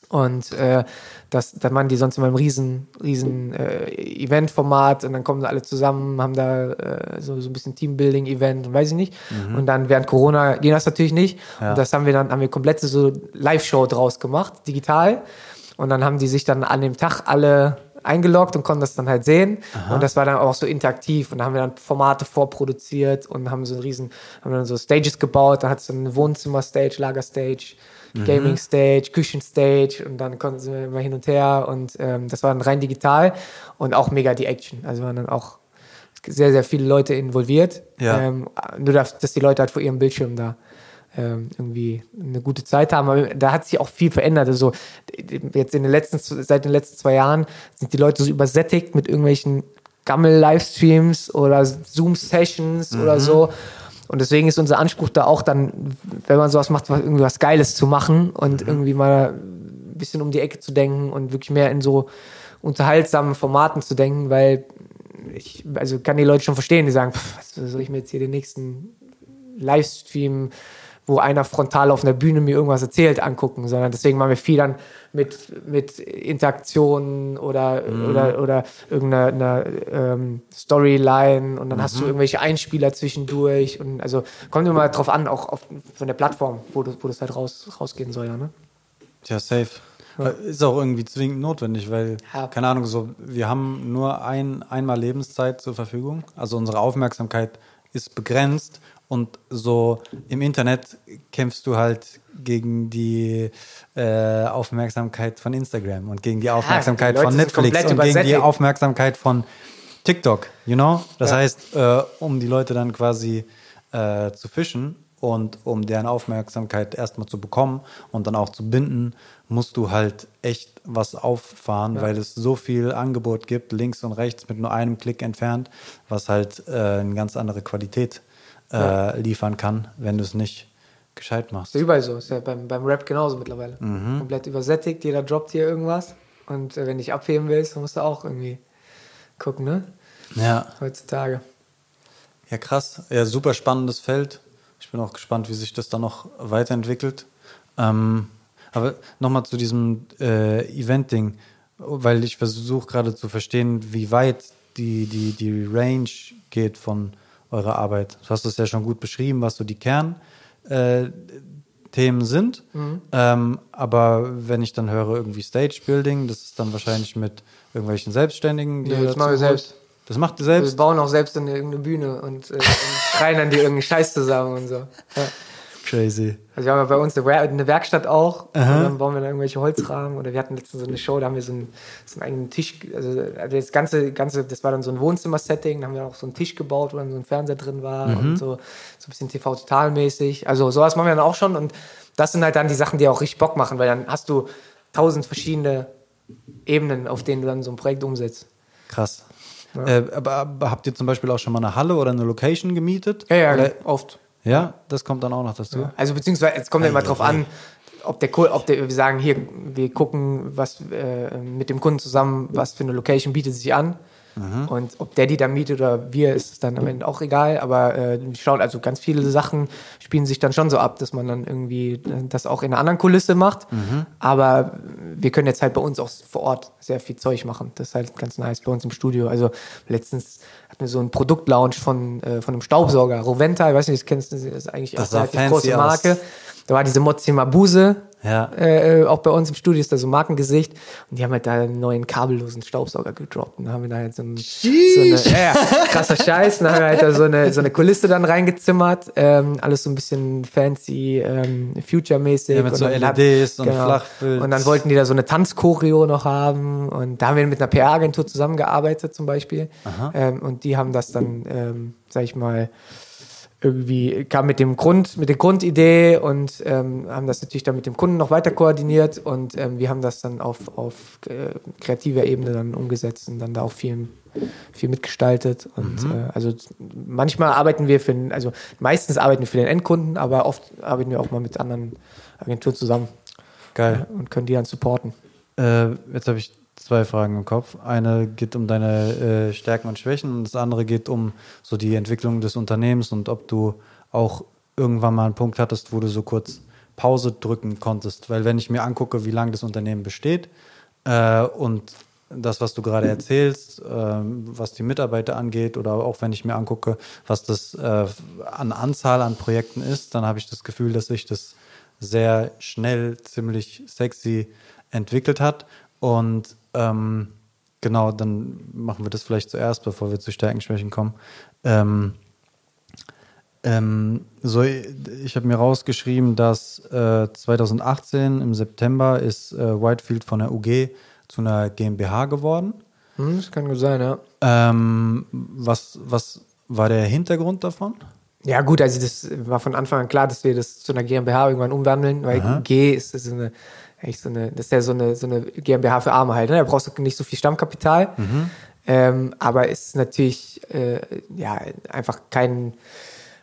Und äh, das, dann machen die sonst immer ein riesen, riesen äh, Event-Format und dann kommen sie alle zusammen, haben da äh, so, so ein bisschen Teambuilding-Event und weiß ich nicht. Und dann während Corona ging das natürlich nicht.
Ja.
Und das haben wir dann, haben wir komplette so Live-Show draus gemacht, digital. Und dann haben die sich dann an dem Tag alle eingeloggt und konnten das dann halt sehen. Und das war dann auch so interaktiv. Und da haben wir dann Formate vorproduziert und haben so einen riesen, haben dann so Stages gebaut. Da hat es dann eine Wohnzimmer-Stage, Lager-Stage, Gaming-Stage, Küchen-Stage und dann konnten sie immer hin und her. Und ähm, das war dann rein digital und auch mega die Action. Also waren dann auch sehr, sehr viele Leute involviert.
Ja.
Ähm, nur, dass, die Leute halt vor ihrem Bildschirm da irgendwie eine gute Zeit haben. Aber da hat sich auch viel verändert. Also jetzt in den letzten, seit den letzten zwei Jahren sind die Leute so übersättigt mit irgendwelchen Gammel-Livestreams oder Zoom-Sessions oder so. Und deswegen ist unser Anspruch da auch dann, wenn man sowas macht, irgendwie was Geiles zu machen und irgendwie mal ein bisschen um die Ecke zu denken und wirklich mehr in so unterhaltsamen Formaten zu denken, weil ich, also kann die Leute schon verstehen, die sagen, pff, was soll ich mir jetzt hier den nächsten Livestream, wo einer frontal auf einer Bühne mir irgendwas erzählt, angucken, sondern deswegen machen wir viel dann mit, mit Interaktionen oder, oder, oder irgendeiner einer, ähm, Storyline und dann hast du irgendwelche Einspieler zwischendurch und also kommt immer drauf an, auch auf, von der Plattform, wo, du, wo das halt raus, rausgehen soll, ja, ne?
Ja, safe. Ist auch irgendwie zwingend notwendig, weil,
Ja.
keine Ahnung, so, wir haben nur ein, einmal Lebenszeit zur Verfügung. Also unsere Aufmerksamkeit ist begrenzt und so im Internet kämpfst du halt gegen die äh, Aufmerksamkeit von Instagram und gegen die Aufmerksamkeit
die Leute
von Netflix und gegen die
übersättigt.
Aufmerksamkeit von TikTok, you know? Das
Ja.
heißt, äh, um die Leute dann quasi äh, zu fischen und um deren Aufmerksamkeit erstmal zu bekommen und dann auch zu binden, musst du halt echt was auffahren, weil es so viel Angebot gibt, links und rechts mit nur einem Klick entfernt, was halt äh, eine ganz andere Qualität äh, liefern kann, wenn du es nicht gescheit machst.
Ist ja überall so. Ist ja beim, beim Rap genauso mittlerweile.
Mhm.
Komplett übersättigt, jeder droppt hier irgendwas. Und äh, wenn du dich abheben willst, dann musst du auch irgendwie gucken, ne?
Ja.
Heutzutage.
Ja, krass. Ja, super spannendes Feld. Ich bin auch gespannt, wie sich das dann noch weiterentwickelt. Ähm, aber nochmal zu diesem äh, Event-Ding, weil ich versuche gerade zu verstehen, wie weit die, die, die Range geht von eurer Arbeit. Du hast es ja schon gut beschrieben, was so die Kernthemen äh, sind. Ähm, aber wenn ich dann höre, irgendwie Stage-Building, das ist dann wahrscheinlich mit irgendwelchen Selbstständigen. die
Nee, das machen wir selbst.
Das macht ihr
Wir
selbst?
bauen auch selbst eine, irgendeine Bühne und, äh, und schreien dann dir irgendeinen Scheiß zusammen und so. Ja.
Crazy.
Also wir haben ja bei uns eine, Wer- eine Werkstatt auch und dann bauen wir dann irgendwelche Holzrahmen oder wir hatten letztens so eine Show, da haben wir so einen, so einen eigenen Tisch, also das ganze, ganze, das war dann so ein Wohnzimmer-Setting, da haben wir auch so einen Tisch gebaut, wo dann so ein Fernseher drin war und so, so ein bisschen TV-Total-mäßig. Also sowas machen wir dann auch schon und das sind halt dann die Sachen, die auch richtig Bock machen, weil dann hast du tausend verschiedene Ebenen, auf denen du dann so ein Projekt umsetzt.
Krass. Äh, aber, aber habt ihr zum Beispiel auch schon mal eine Halle oder eine Location gemietet?
Ja, ja,
Oder,
oft.
Ja, das kommt dann auch noch dazu.
Also beziehungsweise es kommt ja immer drauf an, ob der, ob der, wir sagen hier, wir gucken, was äh, mit dem Kunden zusammen, was für eine Location bietet sich an. Und ob der die dann mietet oder wir, ist es dann am Ende auch egal. Aber äh, wir schauen, also ganz viele Sachen spielen sich dann schon so ab, dass man dann irgendwie äh, das auch in einer anderen Kulisse macht. Aber wir können jetzt halt bei uns auch vor Ort sehr viel Zeug machen. Das ist halt ganz nice bei uns im Studio. Also letztens hatten wir so einen Produktlaunch von, äh, von einem Staubsauger, Roventa, ich weiß nicht, das kennst du, das ist eigentlich
Das
auch
sah
eine
fancy
große
aus.
Marke. Da war diese Mozima Buse,
Ja.
äh, auch bei uns im Studio ist da so ein Markengesicht. Und die haben halt da einen neuen kabellosen Staubsauger gedroppt. Und da haben wir da halt so, ein, so eine, ja, krasser Scheiß, und dann haben wir halt da so eine, so eine Kulisse dann reingezimmert, ähm, alles so ein bisschen fancy, ähm, future-mäßig.
Ja, mit
Und
so
dann
LEDs und Flachbild.
Und dann wollten die da so eine Tanzchoreo noch haben. Und da haben wir mit einer PR-Agentur zusammengearbeitet zum Beispiel. Ähm, und die haben das dann, ähm, sag ich mal, irgendwie kam mit dem Grund, mit der Grundidee und ähm, haben das natürlich dann mit dem Kunden noch weiter koordiniert und ähm, wir haben das dann auf, auf äh, kreativer Ebene dann umgesetzt und dann da auch viel, viel mitgestaltet. Und äh, also manchmal arbeiten wir für den, also meistens arbeiten wir für den Endkunden, aber oft arbeiten wir auch mal mit anderen Agenturen zusammen
Geil.
und können die dann supporten.
Äh, jetzt habe ich zwei Fragen im Kopf. Eine geht um deine äh, Stärken und Schwächen und das andere geht um so die Entwicklung des Unternehmens und ob du auch irgendwann mal einen Punkt hattest, wo du so kurz Pause drücken konntest. Weil wenn ich mir angucke, wie lange das Unternehmen besteht äh, und das, was du gerade erzählst, ähm, was die Mitarbeiter angeht oder auch wenn ich mir angucke, was das äh, an Anzahl an Projekten ist, dann habe ich das Gefühl, dass sich das sehr schnell, ziemlich sexy entwickelt hat. Und ähm, genau, dann machen wir das vielleicht zuerst, bevor wir zu Stärken, Schwächen kommen. Ähm, ähm, so, ich habe mir rausgeschrieben, dass äh, 2018 im September ist äh, Whitefield von der UG zu einer GmbH geworden.
Hm, das kann gut sein, ja.
Ähm, was, was war der Hintergrund davon?
Ja, gut, also das war von Anfang an klar, dass wir das zu einer GmbH irgendwann umwandeln, weil G ist, ist so eine, eigentlich so eine, das ist ja so eine, so eine GmbH für Arme halt, ne? Da brauchst du nicht so viel Stammkapital. Ähm, aber ist natürlich, äh, ja, einfach kein,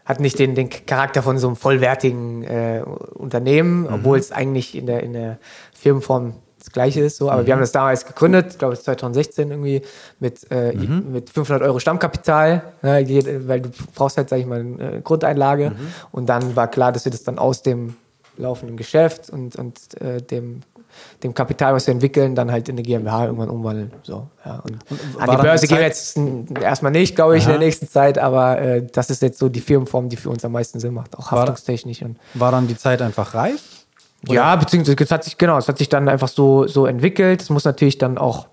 hat nicht den, den Charakter von so einem vollwertigen äh, Unternehmen, obwohl es eigentlich in der, in der Firmenform das Gleiche ist. So. Aber wir haben das damals gegründet, glaube ich 2016 irgendwie, mit, äh, mit 500 Euro Stammkapital, ne, weil du brauchst halt, sag ich mal, eine Grundeinlage. Und dann war klar, dass wir das dann aus dem laufenden Geschäft und, und äh, dem, dem Kapital, was wir entwickeln, dann halt in eine GmbH irgendwann umwandeln. So, ja. Und an
war
die Börse gehen wir jetzt erstmal nicht, glaube ich, in
Aha.
der nächsten Zeit, aber äh, das ist jetzt so die Firmenform, die für uns am meisten Sinn macht, auch
War-
haftungstechnisch. Und
War dann die Zeit einfach reif?
Ja, beziehungsweise es hat sich, genau, es hat sich dann einfach so, so entwickelt. Es muss natürlich dann auch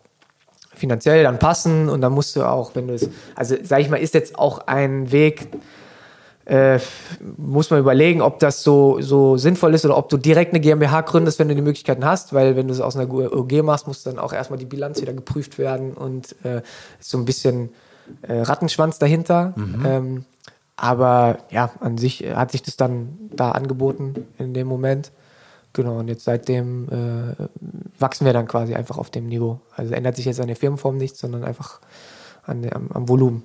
finanziell dann passen und dann musst du auch, wenn du es, also sag ich mal, ist jetzt auch ein Weg, äh, muss man überlegen, ob das so, so sinnvoll ist oder ob du direkt eine GmbH gründest, wenn du die Möglichkeiten hast, weil wenn du es aus einer OG machst, muss dann auch erstmal die Bilanz wieder geprüft werden und äh, ist so ein bisschen äh, Rattenschwanz dahinter. Ähm, aber ja, an sich hat sich das dann da angeboten in dem Moment. Genau, und jetzt seitdem äh, wachsen wir dann quasi einfach auf dem Niveau. Also ändert sich jetzt an der Firmenform nichts, sondern einfach an, am, am Volumen.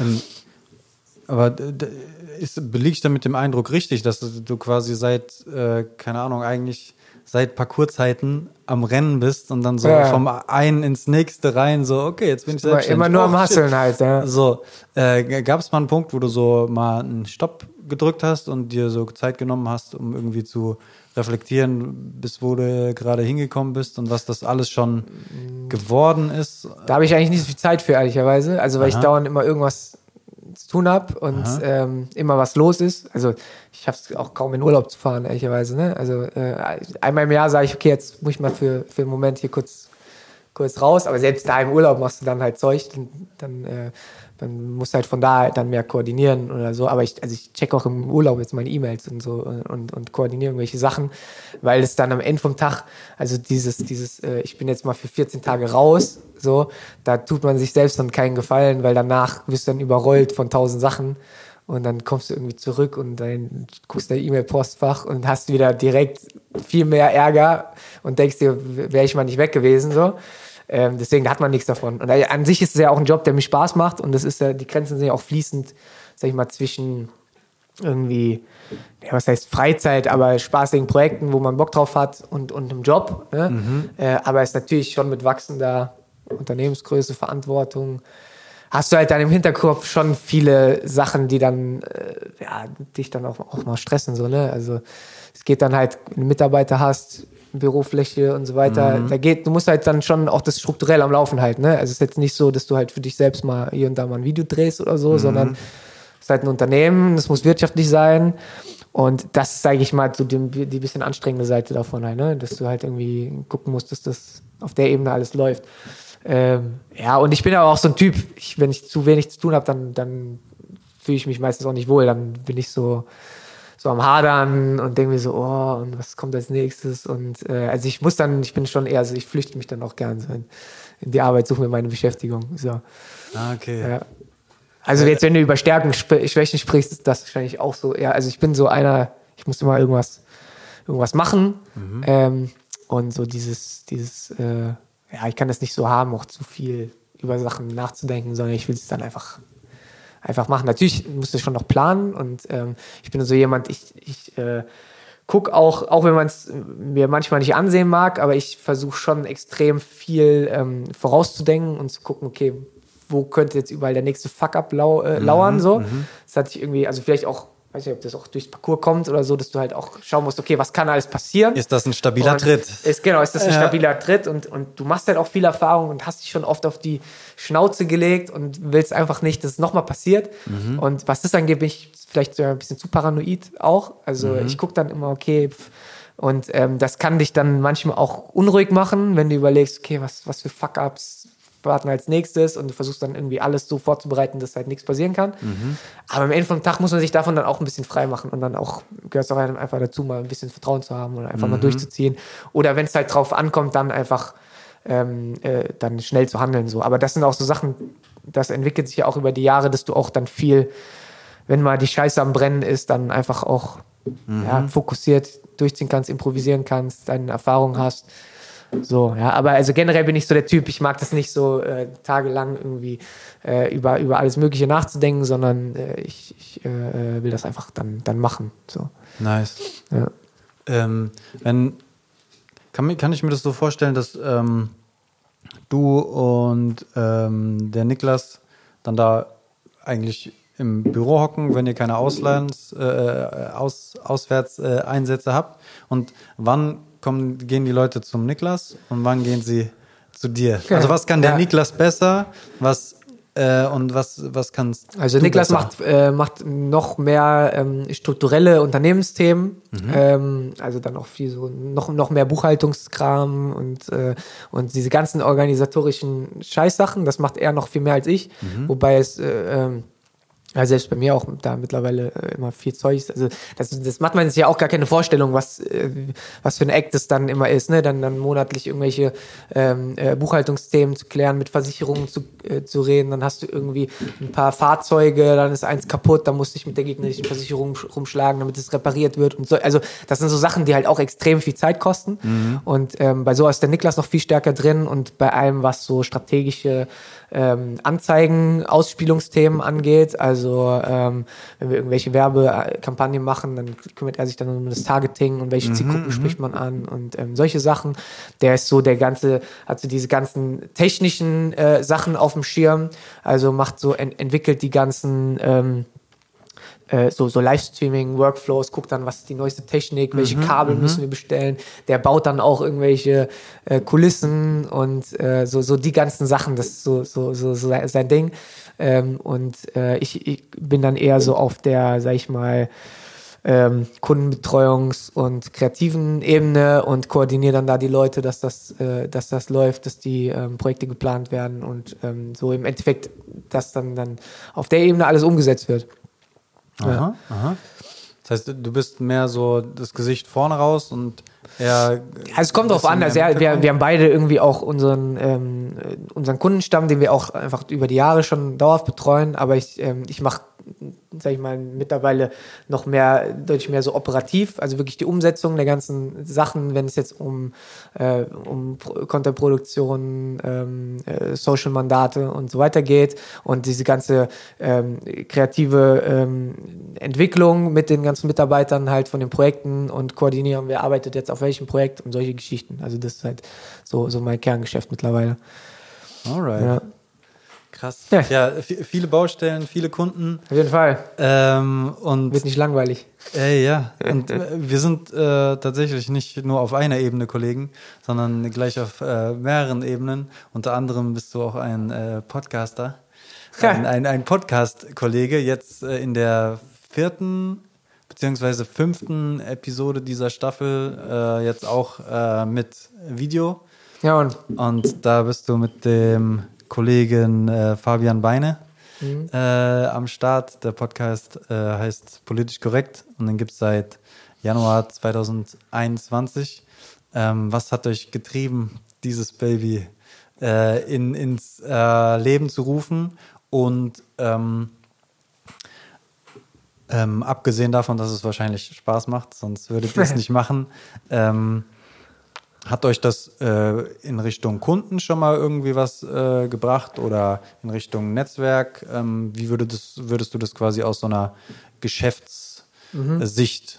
Ähm, aber ist, ich da mit dem Eindruck richtig, dass du- du quasi seit, äh, keine Ahnung, eigentlich seit Parcourszeiten am Rennen bist und dann so
Ja.
vom einen ins nächste rein, so, okay, jetzt bin ich selbstständig.
immer nur
Oh,
am. Hasseln halt. Ja.
So, äh, gab es mal einen Punkt, wo du so mal einen Stopp gedrückt hast und dir so Zeit genommen hast, um irgendwie zu reflektieren, bis wo du gerade hingekommen bist und was das alles schon geworden ist?
Da habe ich eigentlich nicht so viel Zeit für, ehrlicherweise. Also, weil ich
Aha.
dauernd immer irgendwas zu tun habe und ähm, immer was los ist. Also, ich habe es auch kaum in Urlaub zu fahren, ehrlicherweise. Ne? Also, äh, einmal im Jahr sage ich, okay, jetzt muss ich mal für, für einen Moment hier kurz, kurz raus. Aber selbst da im Urlaub machst du dann halt Zeug. Dann, dann, äh, dann musst du halt von da dann mehr koordinieren oder so. Aber ich, also ich check auch im Urlaub jetzt meine E-Mails und so und, und koordiniere irgendwelche Sachen, weil es dann am Ende vom Tag, also dieses, dieses, äh, ich bin jetzt mal für 14 Tage raus, so, da tut man sich selbst dann keinen Gefallen, weil danach wirst du dann überrollt von tausend Sachen und dann kommst du irgendwie zurück und dann guckst dein E-Mail-Postfach und hast wieder direkt viel mehr Ärger und denkst dir, wäre ich mal nicht weg gewesen, so. Ähm, deswegen hat man nichts davon. Und an sich ist es ja auch ein Job, der mir Spaß macht und das ist ja, die Grenzen sind ja auch fließend, sag ich mal, zwischen irgendwie, ja, was heißt Freizeit, aber spaßigen Projekten, wo man Bock drauf hat und, und einem Job. Ne? Äh, aber es ist natürlich schon mit wachsender Unternehmensgröße, Verantwortung, hast du halt dann im Hinterkopf schon viele Sachen, die dann, äh, ja, dich dann auch, auch mal stressen, so, ne? Also, es geht dann halt, wenn du Mitarbeiter hast, Bürofläche und so weiter, da geht, du musst halt dann schon auch das strukturell am Laufen halten, ne? Also, es ist jetzt nicht so, dass du halt für dich selbst mal hier und da mal ein Video drehst oder so, sondern es ist halt ein Unternehmen, es muss wirtschaftlich sein. Und das ist, sage ich mal, so die, die bisschen anstrengende Seite davon halt, ne? dass du halt irgendwie gucken musst, dass das auf der Ebene alles läuft. Ähm, ja, und ich bin aber auch so ein Typ, ich, wenn ich zu wenig zu tun habe, dann, dann fühle ich mich meistens auch nicht wohl. Dann bin ich so, so am Hadern und denke mir so, oh, und was kommt als nächstes? Und äh, also ich muss dann, ich bin schon eher, also ich flüchte mich dann auch gern so in, in die Arbeit, suche mir meine Beschäftigung. So.
Ah, okay.
Ja. Also jetzt, wenn du über Stärken, Schwächen sprichst, ist das wahrscheinlich auch so. Ja, also ich bin so einer, ich muss immer irgendwas, irgendwas machen. Ähm, und so dieses, dieses, äh, ja, ich kann das nicht so haben, auch zu viel über Sachen nachzudenken, sondern ich will es dann einfach, einfach machen. Natürlich musst du schon noch planen und ähm, ich bin so jemand, ich, ich äh, guck auch, auch wenn man es mir manchmal nicht ansehen mag, aber ich versuche schon extrem viel ähm, vorauszudenken und zu gucken, okay, wo könnte jetzt überall der nächste Fuck-up lau äh, lauern, so. Das hat sich irgendwie, also vielleicht auch, weiß nicht, ob das auch durchs Parcours kommt oder so, dass du halt auch schauen musst, okay, was kann alles passieren?
Ist das ein stabiler
Und
Tritt?
Ist, genau, ist das ein
Ja.
stabiler Tritt und, und du machst halt auch viel Erfahrung und hast dich schon oft auf die Schnauze gelegt und willst einfach nicht, dass es nochmal passiert.
Mhm.
Und was das angeht, bin ich vielleicht sogar ein bisschen zu paranoid auch. Also
Mhm.
ich gucke dann immer, okay, und ähm, das kann dich dann manchmal auch unruhig machen, wenn du überlegst, okay, was, was für Fuck-Ups warten als nächstes und du versuchst dann irgendwie alles so vorzubereiten, dass halt nichts passieren kann. Aber am Ende vom Tag muss man sich davon dann auch ein bisschen frei machen und dann auch gehört es auch einfach dazu, mal ein bisschen Vertrauen zu haben oder einfach mal durchzuziehen. Oder wenn es halt drauf ankommt, dann einfach ähm, äh, dann schnell zu handeln. So. Aber das sind auch so Sachen, das entwickelt sich ja auch über die Jahre, dass du auch dann viel, wenn mal die Scheiße am Brennen ist, dann einfach auch ja, fokussiert durchziehen kannst, improvisieren kannst, deine Erfahrung hast. So, ja, aber also generell bin ich so der Typ, ich mag das nicht so äh, tagelang irgendwie äh, über, über alles Mögliche nachzudenken, sondern äh, ich, ich äh, will das einfach dann, dann machen. So.
Nice.
Ja.
Ähm, wenn, kann, kann ich mir das so vorstellen, dass ähm, du und ähm, der Niklas dann da eigentlich im Büro hocken, wenn ihr keine Auslands, äh, Aus, Auswärtseinsätze äh, Einsätze habt? Und wann kommen, gehen die Leute zum Niklas und wann gehen sie zu dir? Also was kann der
Ja.
Niklas besser, was Äh, und was, was kannst
Also Niklas
besser?
macht, äh, macht noch mehr ähm, strukturelle Unternehmensthemen, ähm, also dann auch viel so noch, noch mehr Buchhaltungskram und, äh, und diese ganzen organisatorischen Scheißsachen, das macht er noch viel mehr als ich, wobei es äh, ähm, ja, selbst bei mir auch da mittlerweile äh, immer viel Zeug ist. Also das, das macht man sich ja auch gar keine Vorstellung, was, äh, was für ein Act das dann immer ist, ne? Dann, dann monatlich irgendwelche ähm, äh, Buchhaltungsthemen zu klären, mit Versicherungen zu, äh, zu reden. Dann hast du irgendwie ein paar Fahrzeuge, dann ist eins kaputt, dann musst du dich mit der gegnerischen Versicherung sch- rumschlagen, damit es repariert wird. Und so, also das sind so Sachen, die halt auch extrem viel Zeit kosten. Und ähm, bei sowas ist der Niklas noch viel stärker drin und bei allem, was so strategische ähm, Anzeigen, Ausspielungsthemen angeht. Also ähm, wenn wir irgendwelche Werbekampagnen machen, dann kümmert er sich dann um das Targeting und welche Zielgruppen spricht man an und ähm, solche Sachen. Der ist so der ganze, hat so diese ganzen technischen äh, Sachen auf dem Schirm. Also macht so, ent entwickelt die ganzen ähm, äh, so, so Livestreaming, Workflows, guckt dann, was ist die neueste Technik, welche Kabel müssen wir bestellen. Der baut dann auch irgendwelche äh, Kulissen und äh, so, so die ganzen Sachen, das ist so, so, so, so sein Ding. Ähm, und äh, ich, ich bin dann eher so auf der, sag ich mal, ähm, Kundenbetreuungs- und kreativen Ebene und koordiniere dann da die Leute, dass das, äh, dass das läuft, dass die ähm, Projekte geplant werden und ähm, so im Endeffekt, dass dann, dann auf der Ebene alles umgesetzt wird.
Aha, aha. Das heißt, du bist mehr so das Gesicht vorne raus und eher.
Also es kommt drauf an, also ja, wir, wir haben beide irgendwie auch unseren, ähm, äh, unseren Kundenstamm, den wir auch einfach über die Jahre schon dauerhaft betreuen, aber ich, ähm, ich mache, sag ich mal, mittlerweile noch mehr, deutlich mehr so operativ, also wirklich die Umsetzung der ganzen Sachen, wenn es jetzt um, äh, um Pro- Content-Produktion, ähm, äh, Social-Mandate und so weiter geht und diese ganze ähm, kreative ähm, Entwicklung mit den ganzen Mitarbeitern halt von den Projekten und koordinieren, wer arbeitet jetzt auf welchem Projekt und solche Geschichten. Also das ist halt so, so mein Kerngeschäft mittlerweile.
Alright.
Ja.
Krass.
Ja.
Ja, vi- viele Baustellen, viele Kunden.
Auf jeden Fall.
Ähm, und
Wird nicht langweilig.
Ey, ja. Und äh, wir sind äh, tatsächlich nicht nur auf einer Ebene Kollegen, sondern gleich auf äh, mehreren Ebenen. Unter anderem bist du auch ein äh, Podcaster, ein, ein, ein Podcast-Kollege. Jetzt äh, in der vierten beziehungsweise fünften Episode dieser Staffel äh, jetzt auch mit Video.
Ja, und
Und da bist du mit dem Kollegen äh, Fabian Beine äh, am Start. Der Podcast äh, heißt Politisch Korrekt und den gibt es seit Januar 2021. Ähm, was hat euch getrieben, dieses Baby äh, in, ins äh, Leben zu rufen? Und ähm, ähm, abgesehen davon, dass es wahrscheinlich Spaß macht, sonst würdet ihr es nicht machen. Ähm, hat euch das äh, in Richtung Kunden schon mal irgendwie was äh, gebracht oder in Richtung Netzwerk? Ähm, wie würde das, würdest du das quasi aus so einer Geschäftssicht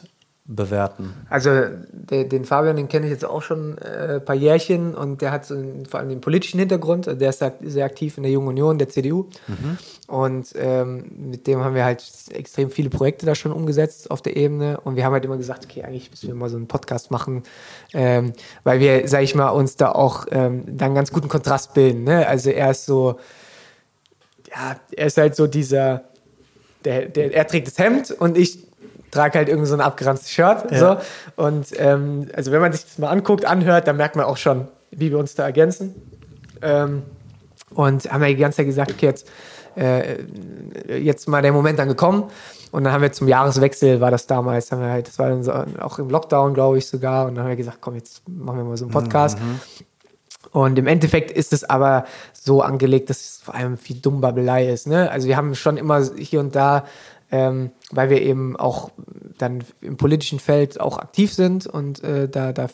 bewerten?
Also der, den Fabian, den kenne ich jetzt auch schon äh, ein paar Jährchen und der hat so einen, vor allem den politischen Hintergrund. Also der ist sehr, aktiv in der Jungen Union, der CDU. Und ähm, mit dem haben wir halt extrem viele Projekte da schon umgesetzt auf der Ebene. Und wir haben halt immer gesagt, okay, eigentlich müssen wir mal so einen Podcast machen, ähm, weil wir, sag ich mal, uns da auch ähm, dann einen ganz guten Kontrast bilden. Ne? Also er ist so, ja, er ist halt so dieser, der, der, er trägt das Hemd und ich trage halt irgendwie so ein abgeranztes Shirt. So. Und ähm, also wenn man sich das mal anguckt, anhört, dann merkt man auch schon, wie wir uns da ergänzen. Ähm, und haben wir die ganze Zeit gesagt, okay, jetzt, äh, jetzt mal der Moment dann gekommen. Und dann haben wir zum Jahreswechsel, war das damals, haben wir halt, das war dann so, auch im Lockdown, glaube ich sogar. Und dann haben wir gesagt, komm, jetzt machen wir mal so einen Podcast. Und im Endeffekt ist es aber so angelegt, dass es vor allem viel Dummbabelei ist. Ne? Also wir haben schon immer hier und da, ähm, weil wir eben auch dann im politischen Feld auch aktiv sind und äh, da, da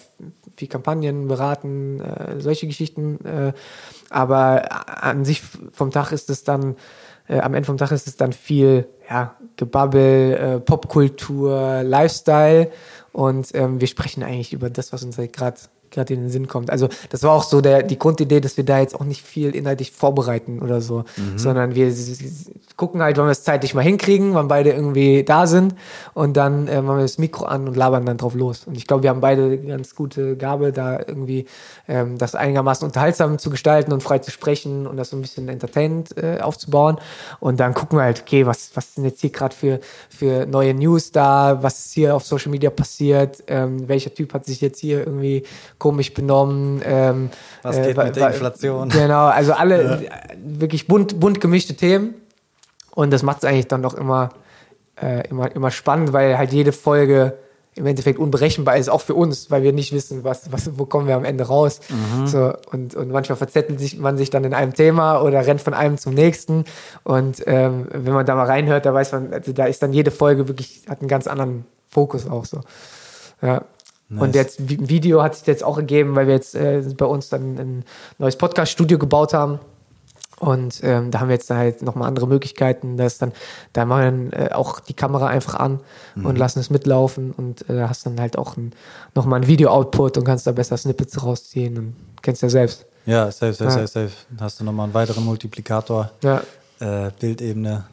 viel Kampagnen beraten, äh, solche Geschichten. Äh, aber an sich vom Tag ist es dann, äh, am Ende vom Tag ist es dann viel ja, Gebabbel, äh, Popkultur, Lifestyle. Und ähm, wir sprechen eigentlich über das, was uns halt gerade gerade in den Sinn kommt. Also das war auch so der, die Grundidee, dass wir da jetzt auch nicht viel inhaltlich vorbereiten oder so, sondern wir gucken halt, wann wir es zeitlich mal hinkriegen, wann beide irgendwie da sind und dann äh, machen wir das Mikro an und labern dann drauf los. Und ich glaube, wir haben beide eine ganz gute Gabe, da irgendwie ähm, das einigermaßen unterhaltsam zu gestalten und frei zu sprechen und das so ein bisschen entertainend äh, aufzubauen. Und dann gucken wir halt, okay, was, was sind jetzt hier gerade für, für neue News da, was ist hier auf Social Media passiert, ähm, welcher Typ hat sich jetzt hier irgendwie komisch benommen. Ähm,
Was geht
wa-
mit der Inflation?
Genau, also alle äh, wirklich bunt, bunt gemischte Themen. Und das macht es eigentlich dann doch immer, äh, immer, immer spannend, weil halt jede Folge im Endeffekt unberechenbar ist, auch für uns, weil wir nicht wissen, was, was, wo kommen wir am Ende raus. So, und, und manchmal verzettelt sich, man sich dann in einem Thema oder rennt von einem zum nächsten. Und ähm, wenn man da mal reinhört, da weiß man, also da ist dann jede Folge wirklich, hat einen ganz anderen Fokus auch so. Ja. Und jetzt Vi- Video hat sich jetzt auch ergeben, weil wir jetzt äh, bei uns dann ein neues Podcast-Studio gebaut haben. Und ähm, da haben wir jetzt halt nochmal andere Möglichkeiten. Da, ist dann, da machen wir dann, äh, auch die Kamera einfach an und lassen es mitlaufen und äh, hast dann halt auch ein, nochmal ein Video-Output und kannst da besser Snippets rausziehen und kennst ja selbst.
Ja, safe, safe,
Ja.
safe, safe. Dann hast du nochmal einen weiteren Multiplikator,
Ja.
äh, Bildebene,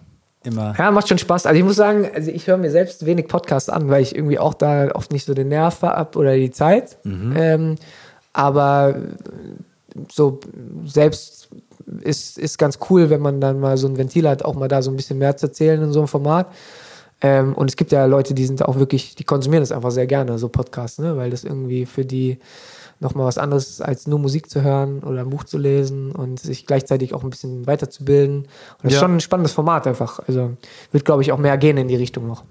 immer.
Ja, macht schon Spaß. Also ich muss sagen, also ich höre mir selbst wenig Podcasts an, weil ich irgendwie auch da oft nicht so den Nerv habe oder die Zeit. Ähm, aber so selbst ist, ist ganz cool, wenn man dann mal so ein Ventil hat, auch mal da so ein bisschen mehr zu erzählen in so einem Format. Ähm, und es gibt ja Leute, die sind auch wirklich, die konsumieren das einfach sehr gerne, so Podcasts, ne? weil das irgendwie für die nochmal was anderes als nur Musik zu hören oder ein Buch zu lesen und sich gleichzeitig auch ein bisschen weiterzubilden. Und das
Ja.
ist schon ein spannendes Format einfach. Also wird, glaube ich, auch mehr gehen in die Richtung noch.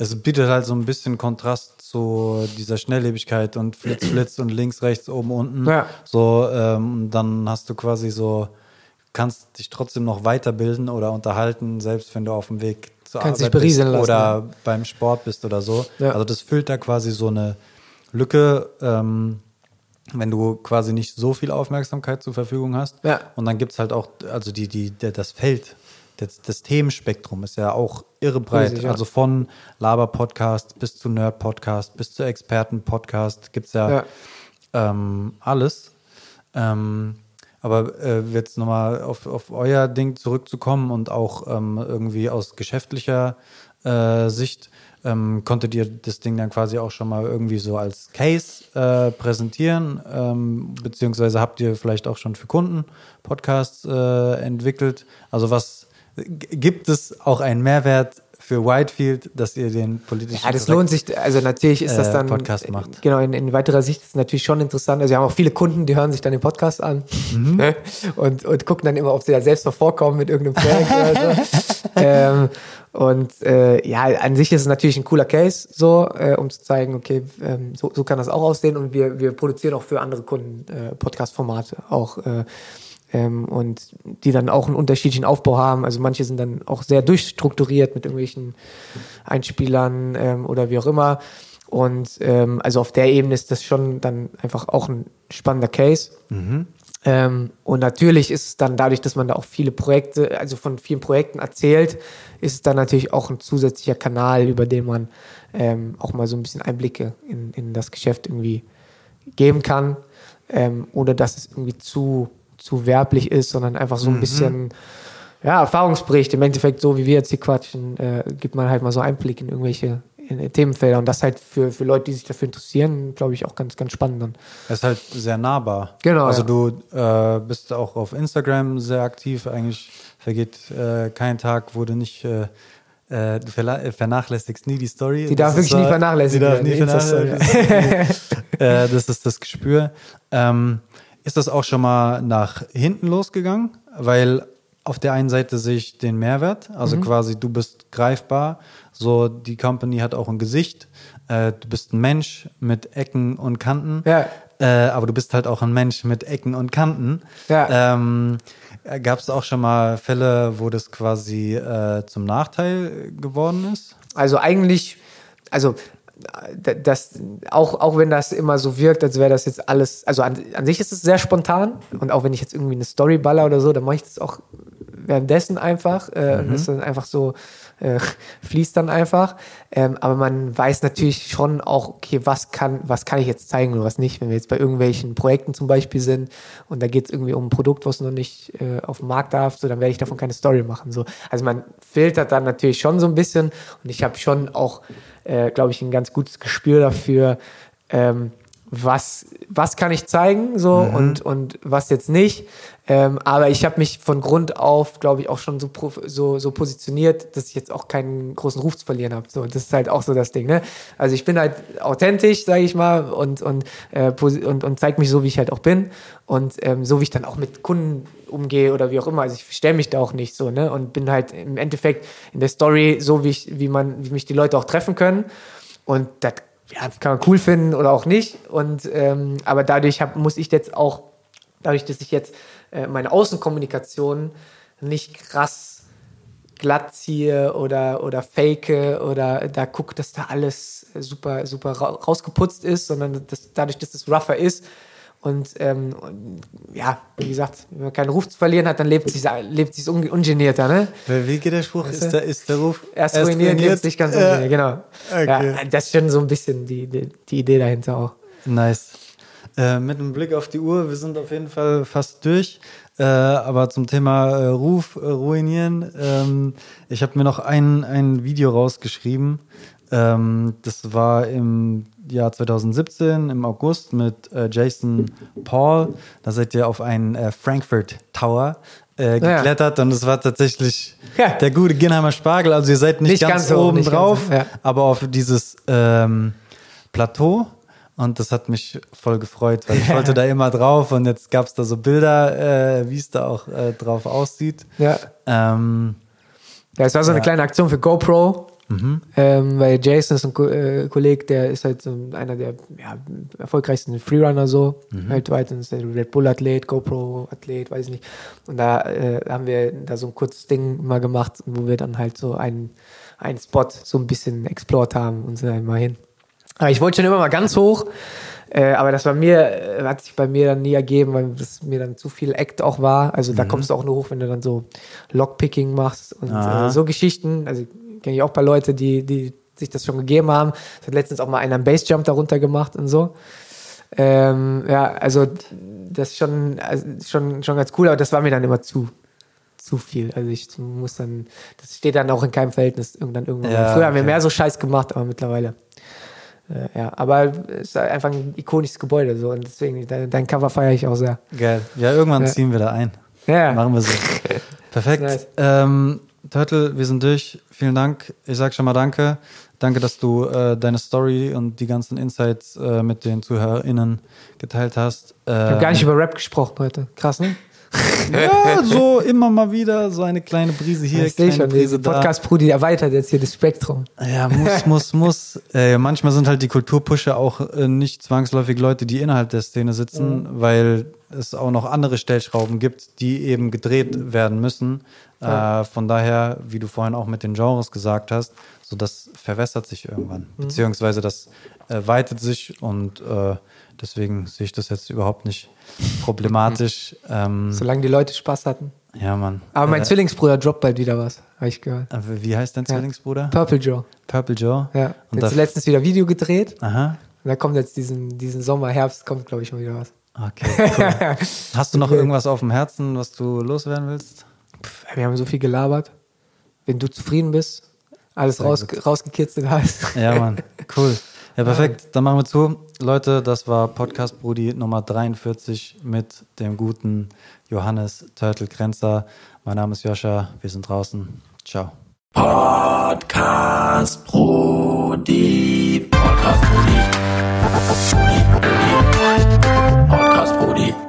Es bietet halt so ein bisschen Kontrast zu dieser Schnelllebigkeit und Flitz, Flitz und links, rechts, oben, unten.
Ja.
So, ähm, dann hast du quasi so, kannst dich trotzdem noch weiterbilden oder unterhalten, selbst wenn du auf dem Weg zur
Kannst
Arbeit bist
lassen,
oder beim Sport bist oder so.
Ja.
Also das füllt da quasi so eine Lücke, ähm, wenn du quasi nicht so viel Aufmerksamkeit zur Verfügung hast.
Ja.
Und dann gibt es halt auch, also die, die, der, das Feld, das, das Themenspektrum ist ja auch irre breit.
Riesig, ja.
Also von Laber-Podcast bis zu Nerd-Podcast bis zu Experten-Podcast gibt es ja,
Ja.
Ähm, alles. Ähm, aber äh, jetzt nochmal auf, auf euer Ding zurückzukommen und auch ähm, irgendwie aus geschäftlicher äh, Sicht, ähm, konntet ihr das Ding dann quasi auch schon mal irgendwie so als Case äh, präsentieren? Ähm, beziehungsweise habt ihr vielleicht auch schon für Kunden Podcasts äh, entwickelt? Also was gibt es auch einen Mehrwert für Whitefield, dass ihr den politischen
Ja, das
korrekt-
lohnt sich. Also natürlich ist das
äh,
dann
Podcast macht.
Genau in, in weiterer Sicht ist es natürlich schon interessant. Also wir haben auch viele Kunden, die hören sich dann den Podcast an ne? und, und gucken dann immer, ob sie da selbst noch vorkommen mit irgendeinem Projekt oder so. ähm, und äh, ja, an sich ist es natürlich ein cooler Case, so äh, um zu zeigen, okay, ähm, so, so kann das auch aussehen. Und wir, wir produzieren auch für andere Kunden äh, Podcast-Formate auch. Äh, ähm, und die dann auch einen unterschiedlichen Aufbau haben. Also manche sind dann auch sehr durchstrukturiert mit irgendwelchen Einspielern ähm, oder wie auch immer. Und ähm, also auf der Ebene ist das schon dann einfach auch ein spannender Case. Ähm, und natürlich ist es dann dadurch, dass man da auch viele Projekte, also von vielen Projekten erzählt, ist es dann natürlich auch ein zusätzlicher Kanal, über den man ähm, auch mal so ein bisschen Einblicke in, in das Geschäft irgendwie geben kann, ähm, ohne dass es irgendwie zu, zu werblich ist, sondern einfach so ein bisschen ja, Erfahrungsbericht. Im Endeffekt, so wie wir jetzt hier quatschen, äh, gibt man halt mal so Einblick in irgendwelche in Themenfelder. Und das halt für, für Leute, die sich dafür interessieren, glaube ich, auch ganz, ganz spannend dann.
Es ist halt sehr nahbar.
Genau,
Also
ja.
du äh, bist auch auf Instagram sehr aktiv. Eigentlich vergeht äh, kein Tag, wo du nicht äh, äh, du vernachlässigst nie die Story.
Die darf
Das
wirklich nie vernachlässigt
Die darf nie werden. äh, Das ist das Gespür. Ähm, ist das auch schon mal nach hinten losgegangen? Weil auf der einen Seite sehe ich den Mehrwert, also
Mhm.
quasi du bist greifbar, so die Company hat auch ein Gesicht, äh, du bist ein Mensch mit Ecken und Kanten,
Ja.
äh, aber du bist halt auch ein Mensch mit Ecken und Kanten.
Ja.
Ähm, Gab es auch schon mal Fälle, wo das quasi äh, zum Nachteil geworden ist?
Also eigentlich, also das, auch, auch wenn das immer so wirkt, als wäre das jetzt alles, also an, an sich ist es sehr spontan und auch wenn ich jetzt irgendwie eine Story baller oder so, dann mache ich das auch währenddessen einfach. Äh, und das ist dann einfach so, äh, fließt dann einfach. Ähm, aber man weiß natürlich schon auch, okay, was kann, was kann ich jetzt zeigen oder was nicht, wenn wir jetzt bei irgendwelchen Projekten zum Beispiel sind und da geht es irgendwie um ein Produkt, was noch nicht äh, auf dem Markt darf, so dann werde ich davon keine Story machen. So. Also man filtert dann natürlich schon so ein bisschen und ich habe schon auch, äh, glaube ich, ein ganz gutes Gespür dafür, ähm, was, was kann ich zeigen so
Mhm.
und, und was jetzt nicht. Ähm, aber ich habe mich von Grund auf, glaube ich, auch schon so, so, so positioniert, dass ich jetzt auch keinen großen Ruf zu verlieren habe. So, das ist halt auch so das Ding. Ne? Also ich bin halt authentisch, sage ich mal, und, und, äh, und, und zeige mich so, wie ich halt auch bin. Und ähm, so wie ich dann auch mit Kunden umgehe oder wie auch immer. Also ich stelle mich da auch nicht so, ne? Und bin halt im Endeffekt in der Story so, wie ich, wie man, wie mich die Leute auch treffen können. Und das ja, kann man cool finden oder auch nicht. Und ähm, aber dadurch hab, muss ich jetzt auch, dadurch, dass ich jetzt meine Außenkommunikation nicht krass glatt ziehe oder, oder fake oder da gucke, dass da alles super, super ra rausgeputzt ist, sondern dass, dadurch, dass es rougher ist und, ähm, und ja, wie gesagt, wenn man keinen Ruf zu verlieren hat, dann lebt es lebt sich's un ungenierter, ne?
Wie geht der Spruch?
Weißt du?
Ist der, ist der Ruf?
Erst ruinieren, lebt sich ganz ungeniert, genau.
Okay.
Ja, das ist schon so ein bisschen die, die, die Idee dahinter auch.
Nice. Äh, mit einem Blick auf die Uhr, wir sind auf jeden Fall fast durch. Äh, aber zum Thema äh, Ruf äh, ruinieren, ähm, ich habe mir noch ein, ein Video rausgeschrieben. Ähm, das war im Jahr 2017, im August mit äh, Jason Paul. Da seid ihr auf einen Frankfurt Tower äh,
Ja.
geklettert und es war tatsächlich
Ja.
der gute Ginnheimer Spargel. Also ihr seid nicht,
Nicht
ganz,
ganz
oben
ganz
drauf,
hoch, ja.
aber auf dieses ähm, Plateau. Und das hat mich voll gefreut, weil ich wollte da immer drauf und jetzt gab es da so Bilder, äh, wie es da auch äh, drauf aussieht.
Ja.
Ähm,
Ja, es war so eine
Ja.
kleine Aktion für GoPro. Ähm, weil Jason ist ein Ko äh, Kollege, der ist halt so einer der ja, erfolgreichsten Freerunner so weltweit und ist der Red Bull Athlet, GoPro Athlet, weiß ich nicht. Und da äh, haben wir da so ein kurzes Ding mal gemacht, wo wir dann halt so einen, einen Spot so ein bisschen explored haben und sind dann mal hin. Aber ich wollte schon immer mal ganz hoch, äh, aber das war mir, äh, hat sich bei mir dann nie ergeben, weil das mir dann zu viel Act auch war. Also da kommst du auch nur hoch, wenn du dann so Lockpicking machst und äh, so Geschichten. Also kenne ich auch bei Leute, die, die sich das schon gegeben haben. Es hat letztens auch mal einer einen Bassjump darunter gemacht und so. Ähm, ja, also das ist schon, also schon, schon ganz cool, aber das war mir dann immer zu, zu viel. Also ich muss dann, das steht dann auch in keinem Verhältnis irgendwann irgendwann.
Ja,
Früher haben wir
okay.
mehr so Scheiß gemacht, aber mittlerweile. Äh, ja, aber es ist einfach ein ikonisches Gebäude so und deswegen, dein, dein Cover feiere ich auch sehr.
geil. Ja, irgendwann
Ja.
ziehen wir da ein.
Ja,
Machen wir so. Perfekt.
Nice.
Ähm, Turtle, wir sind durch. Vielen Dank. Ich sag schon mal Danke. Danke, dass du äh, deine Story und die ganzen Insights äh, mit den ZuhörerInnen geteilt hast.
ich habe
Ähm,
gar nicht über Rap gesprochen heute. Krass, ne?
Ja, so immer mal wieder so eine kleine Prise hier,
ich
kleine
schon, diese
da.
Podcast-Brudi erweitert jetzt hier das Spektrum.
Ja, muss, muss, muss. Äh, manchmal sind halt die Kulturpusher auch äh, nicht zwangsläufig Leute, die innerhalb der Szene sitzen, weil es auch noch andere Stellschrauben gibt, die eben gedreht werden müssen. Äh, von daher, wie du vorhin auch mit den Genres gesagt hast, so das verwässert sich irgendwann, beziehungsweise das weitet sich und äh, deswegen sehe ich das jetzt überhaupt nicht problematisch. Ähm,
Solange die Leute Spaß hatten.
ja, Mann.
Aber mein
äh,
Zwillingsbruder droppt bald wieder was, habe ich gehört.
äh, wie heißt dein
Ja.
Zwillingsbruder?
Purple Joe.
Purple Joe.
Ja.
Und
jetzt letztens wieder Video gedreht.
Aha.
Und da kommt jetzt diesen, diesen Sommer, Herbst, kommt, glaube ich, mal wieder was.
Okay, cool. Hast du noch irgendwas auf dem Herzen, was du loswerden willst?
Pff, wir haben so viel gelabert. Wenn du zufrieden bist, alles raus, rausgekitzelt hast.
Ja, Mann, cool. Ja, perfekt. Dann machen wir zu. Leute, das war Podcast Brudi Nummer 43 mit dem guten Johannes Turtle Grenzer. Mein Name ist Joscha. Wir sind draußen. Ciao.
Podcast Brody. Podcast Brody. Brody, Brody.